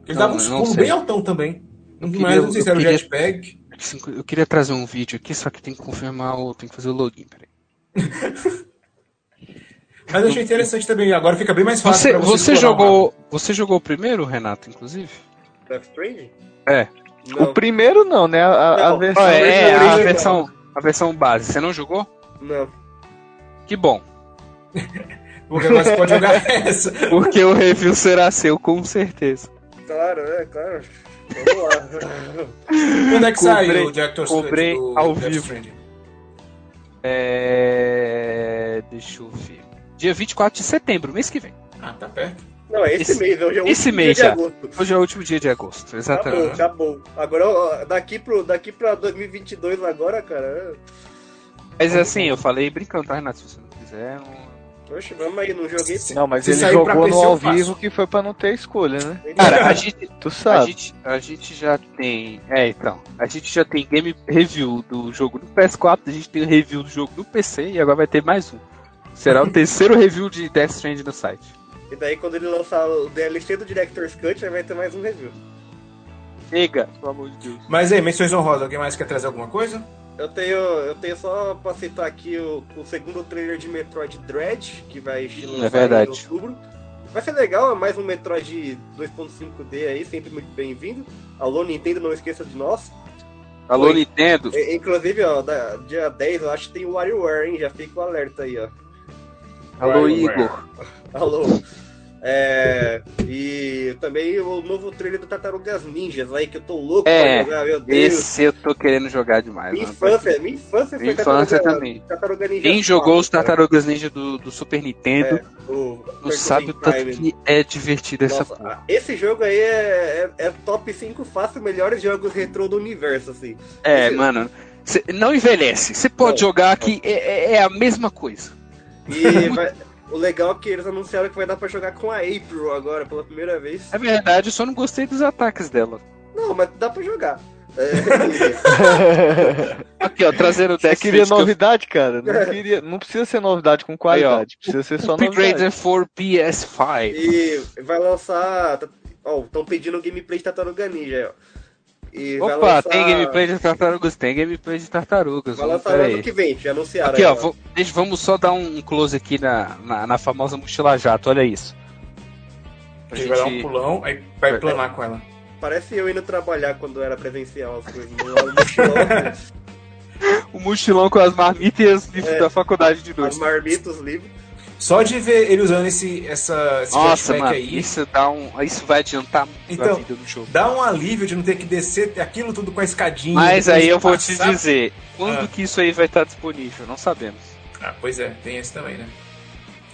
Ele Não, dava uns não pulos bem altão também. Mas queria- eu não sei se era o queria- Eu queria trazer um vídeo aqui, só que tem que confirmar o. Tem que fazer o login, peraí. Mas eu achei interessante também. Agora fica bem mais fácil Você, pra você você jogou. Você jogou o primeiro, Renato, inclusive? Death Stranding? É. Não, O primeiro não, né? A, a- a Não, versão. Ah, é, é, a versão, a versão base. Você não jogou? não. Que bom. Porque você pode jogar essa. Porque o review será seu, com certeza. Claro, é, claro. Vamos lá. Quando é que saiu o Director's Cut comprei do ao Death vivo. É. Deixa eu ver. Dia 24 de setembro, mês que vem. Ah, tá perto. Não, é esse, Esse- mês, hoje é o esse último mês dia já. de agosto. Hoje é o último dia de agosto, exatamente. acabou. Agora, ó, daqui, pro, daqui pra 2022 agora, cara... Mas assim, eu falei brincando, tá, Renato? Se você não quiser. Não... Oxe, vamos aí, não joguei... Não, mas Se ele jogou PC, no ao vivo que foi pra não ter escolha, né? Cara, a gente, Tu a, sabe. gente, a gente já tem. É, então. A gente já tem game review do jogo no PS4, a gente tem review do jogo no PC e agora vai ter mais um. Será o terceiro review de Death Stranding no site. E daí, quando ele lançar o DLC do Director's Cut, aí vai ter mais um review. Chega, pelo amor de Deus. Mas aí, menções honrosas, alguém mais quer trazer alguma coisa? Eu tenho, eu tenho só pra citar aqui o, o segundo trailer de Metroid Dread, que vai É lançar verdade. em outubro. Vai ser legal, é mais um Metroid 2.5D aí, sempre muito bem-vindo. Alô, Nintendo, não esqueça de nós. Alô, Oi. Nintendo. E- Inclusive, ó, da- dia 10 eu acho que tem o WarioWare, hein? Já fica o alerta aí, ó. Alô. Igor. Alô. É, e também o novo trailer do Tartarugas Ninjas aí, que eu tô louco É, pra jogar, meu Deus. Esse eu tô querendo jogar demais. Minha mano. infância, minha infância foi Minha infância Tartaruga- também. Tartaruga Ninja Quem jogou os 4, cara. Tartarugas Ninja do, do Super Nintendo O não sabe o tanto Time. que é divertido essa Nossa, porra. esse jogo aí é, é- é top 5 fácil melhores jogos retrô do universo, assim. É, esse- mano. cê não envelhece. Você pode Não. jogar que é, é- é a mesma coisa. E vai- o legal é que eles anunciaram que vai dar pra jogar com a April agora, pela primeira vez. É verdade, eu só não gostei dos ataques dela. Não, mas dá pra jogar. É, Aqui, ó, trazendo o Você Death queria que eu- novidade, cara? Não, queria, não precisa ser novidade com qualidade. Precisa ser só novidade. for PS5. e vai lançar. Ó, estão pedindo gameplay de Tartaruga Ninja, aí, ó. E Opa, lançar- tem gameplay de tartarugas? Tem gameplay de tartarugas. Vai lançar ano que vem, já anunciaram. Aqui, aí, ó, vou- deixa, vamos só dar um close aqui na, na, na famosa mochila jato, olha isso. A Ele vai dar um gente- pulão, aí vai planar com ela. Parece eu indo trabalhar quando era presencial as coisas. Não era mochilão, O mochilão com as marmitas e os livros É. da faculdade de as noite. marmitas, livros. Só de ver ele usando esse, essa, esse Nossa, jetpack mano, aí, isso dá um. Isso vai adiantar muito Então, a vida do jogo. dá um alívio de não ter que descer aquilo tudo com a escadinha. Mas aí eu vou te dizer, quando Ah. que isso aí vai estar disponível? Não sabemos. Ah, pois é, tem esse também, né?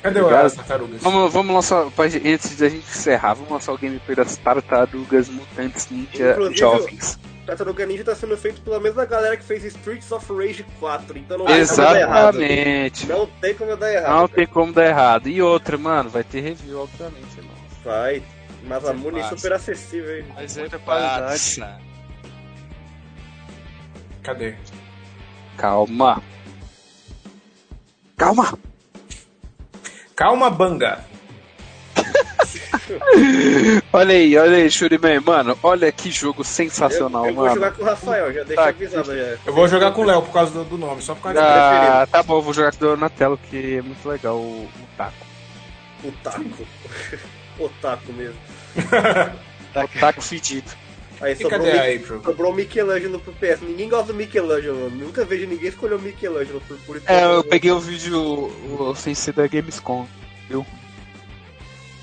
Cadê Obrigado. as tartarugas? Vamos, vamos lançar, antes da gente encerrar, vamos lançar o gameplay das tartarugas mutantes ninja Inclusive, jovens. Tartaruga Ninja tá sendo feito pela mesma galera que fez Streets of Rage 4, então não. Exatamente. Não tem como dar errado. Não tem como dar errado. E outra, mano, vai ter review, obviamente, irmão. Vai. Mas a Muni é super acessível, hein? Mas Muita qualidade. Cadê? Calma. Calma. Calma, banga. Olha aí, olha aí, Shuriman. Mano, olha que jogo sensacional, eu, eu vou mano. jogar com o Rafael, já deixa Tá, avisado já. Eu vou jogar com o Léo por causa do, do nome, só por causa Ah, tá bom, eu vou jogar tudo na tela, porque é muito legal o, o taco. O taco. o taco mesmo. O taco fedido. Aí E sobrou, cadê Mi- sobrou o Michelangelo pro PS. Ninguém gosta do Michelangelo, mano. Nunca vejo ninguém escolher o Michelangelo por e É, eu peguei o vídeo o, sem ser da Gamescom.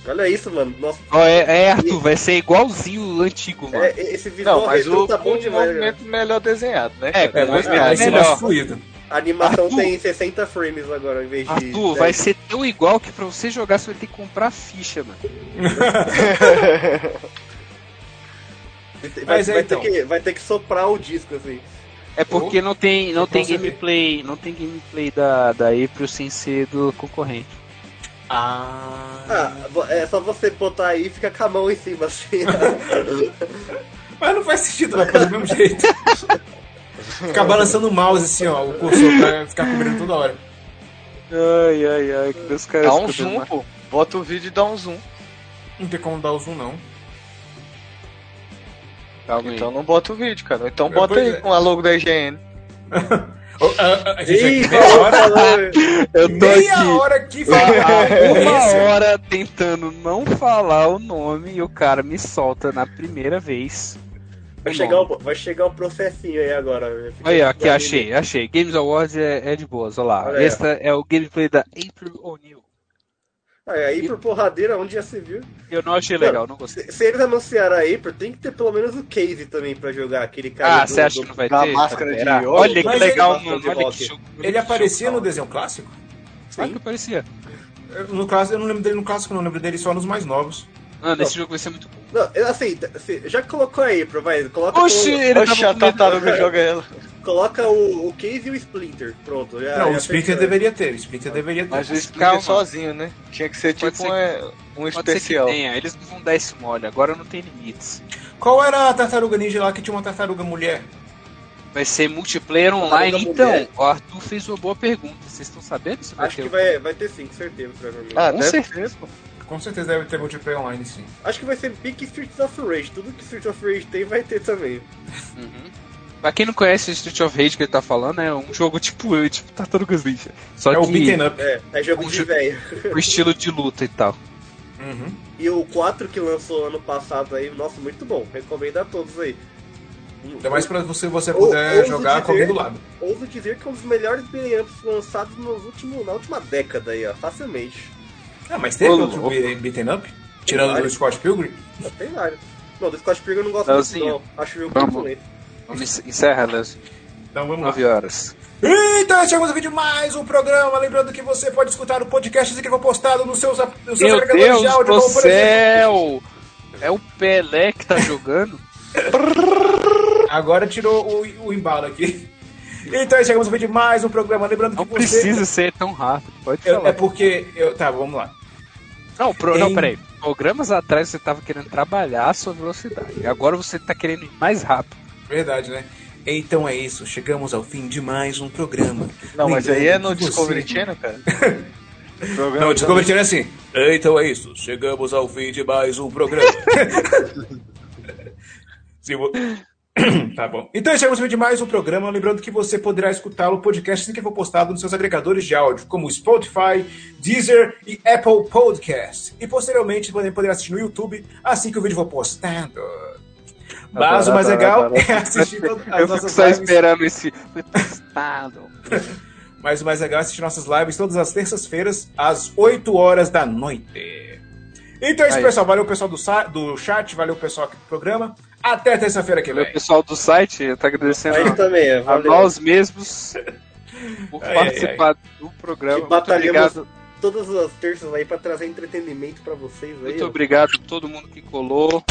Olha isso, mano. Nossa, Ó, é, é, Arthur, vai ser igualzinho o antigo, mano. é, esse visual Não, mas o, tá bom o demais. cara. movimento melhor desenhado, né? É, cara? Vai, movimento vai ser melhor. mais fluido. A animação Arthur. tem 60 frames agora, em vez de. Arthur, 10. vai ser tão igual que pra você jogar você vai ter que comprar ficha, mano. Vai, Mas é, vai então. ter que, vai ter que soprar o disco, assim. É porque não tem, não tem gameplay, não tem gameplay da, da April sem ser do concorrente. Ah. Ah, é só você botar aí e fica com a mão em cima assim. Mas não faz sentido, vai fazer do mesmo jeito. Ficar balançando o mouse assim, ó, o cursor pra ficar cobrindo toda hora. Ai, ai, ai, que Deus caras Dá um zoom, pô. Bota o vídeo e dá um zoom. Não tem como dar o zoom, não. Calma aí. Então não bota o vídeo, cara. Então É, bota pois aí é. com a logo da IGN. Gente, Ih, meia hora, eu tô meia aqui hora que uma hora tentando não falar o nome e o cara me solta na primeira vez. Vai chegar, o, vai chegar o processinho aí agora. Fica Aí, ó, aqui achei, achei. Games Awards é, é de boas, olha lá. Olha aí, Esta é o gameplay da April O'Neil. Ah, aí por porradeira, onde já se viu. Eu não achei legal, não gostei. Se, eles anunciaram a April, tem que ter pelo menos o case também pra jogar aquele cara. Ah, você acha que não vai ter? máscara de óleo? Olha que legal, ele- mano. Olha que. Ele aparecia no desenho clássico? Claro que aparecia. Eu- No clássico, eu não lembro dele no clássico, não lembro dele só nos mais novos. Mano, esse jogo vai ser muito bom. Não, eu- assim, já que colocou a April, vai. Coloca, Oxi, o, ele Oxe, a tava com medo. tartaruga joga ela. Coloca o, o case e o Splinter. Pronto. Já, não, o já Splinter fechou. deveria ter, o Splinter deveria ter. Mas o Splinter Calma. sozinho, né? Tinha que ser Pode tipo ser um, um Pode ser que especial. tenha, eles não vão dar esse mole, agora não tem limites. Qual era a tartaruga ninja lá que tinha uma tartaruga mulher? Vai ser multiplayer online, então. mulher. O Arthur fez uma boa pergunta. Vocês estão sabendo se vai Acho ter que o- vai, vai ter sim, com certeza, provavelmente. Ah, Com deve certeza. pô. Com certeza deve ter multiplayer online, sim. Acho que vai ser pique Streets of Rage. Tudo que Streets of Rage tem vai ter também. Uhum. Pra quem não conhece o Street of Rage que ele tá falando, é um jogo tipo eu, tipo Tartarugas Ninja. Só É o que beaten up. É, é jogo Um de velho. o estilo de luta e tal. Uhum. E o 4 que lançou ano passado aí, nossa, muito bom. Recomendo a todos aí. Ainda mais pra você, você Ou- puder ouso jogar com alguém do lado. Ouso dizer que é um dos melhores beat'em ups lançados nos últimos, na última década aí, ó, facilmente. Ah, mas teve Ô, outro louco. be- beaten up? Tirando do. Scott Pilgrim? Tem vários. Não, do Scott Pilgrim eu não gosto muito Leozinho, não. Acho o vamos. muito lento. Vamos encerra, Léo. Então vamos lá. 9 horas. Então, chegamos ao vídeo de mais um programa. Lembrando que você pode escutar o podcast que foi postado nos seus, nos seus Meu agregadores Deus de áudio, do como por exemplo. céu! É o Pelé que tá jogando? Agora tirou o, o embalo aqui. Então, chegamos ao vídeo de mais um programa. Lembrando Não que você. precisa ser tão rápido, pode Eu- falar. é porque. Eu, tá, vamos lá. Não, pro, não, Em- peraí. Programas atrás você tava querendo trabalhar a sua velocidade. Agora você tá querendo ir mais rápido. Verdade, né? Então é isso, chegamos ao fim de mais um programa. Não, mas aí é no Lembrando Discovery você- Channel, cara. Não, o Discovery Channel é assim. Então é isso, chegamos ao fim de mais um programa. Se vo- tá bom. Então chegamos ao fim de mais um programa. Lembrando que você poderá escutá-lo o podcast assim que for postado nos seus agregadores de áudio, como Spotify, Deezer e Apple Podcast. E posteriormente também poderá assistir no YouTube assim que o vídeo for postado. Mas o mais legal é assistir todas as Eu fico nossas só lives. esperando esse. Testado. Mas o mais legal é assistir nossas lives todas as terças-feiras, às 8 horas da noite. Então é isso, Aí. pessoal. Valeu, pessoal do, do chat, valeu, pessoal aqui do programa. Até terça-feira que Meu vem. pessoal do site tá agradecendo Aí também, é, a nós mesmos por Ai, participar do programa. Que Muito obrigado, todas as terças aí pra trazer entretenimento pra vocês aí. muito ó. obrigado a todo mundo que colou.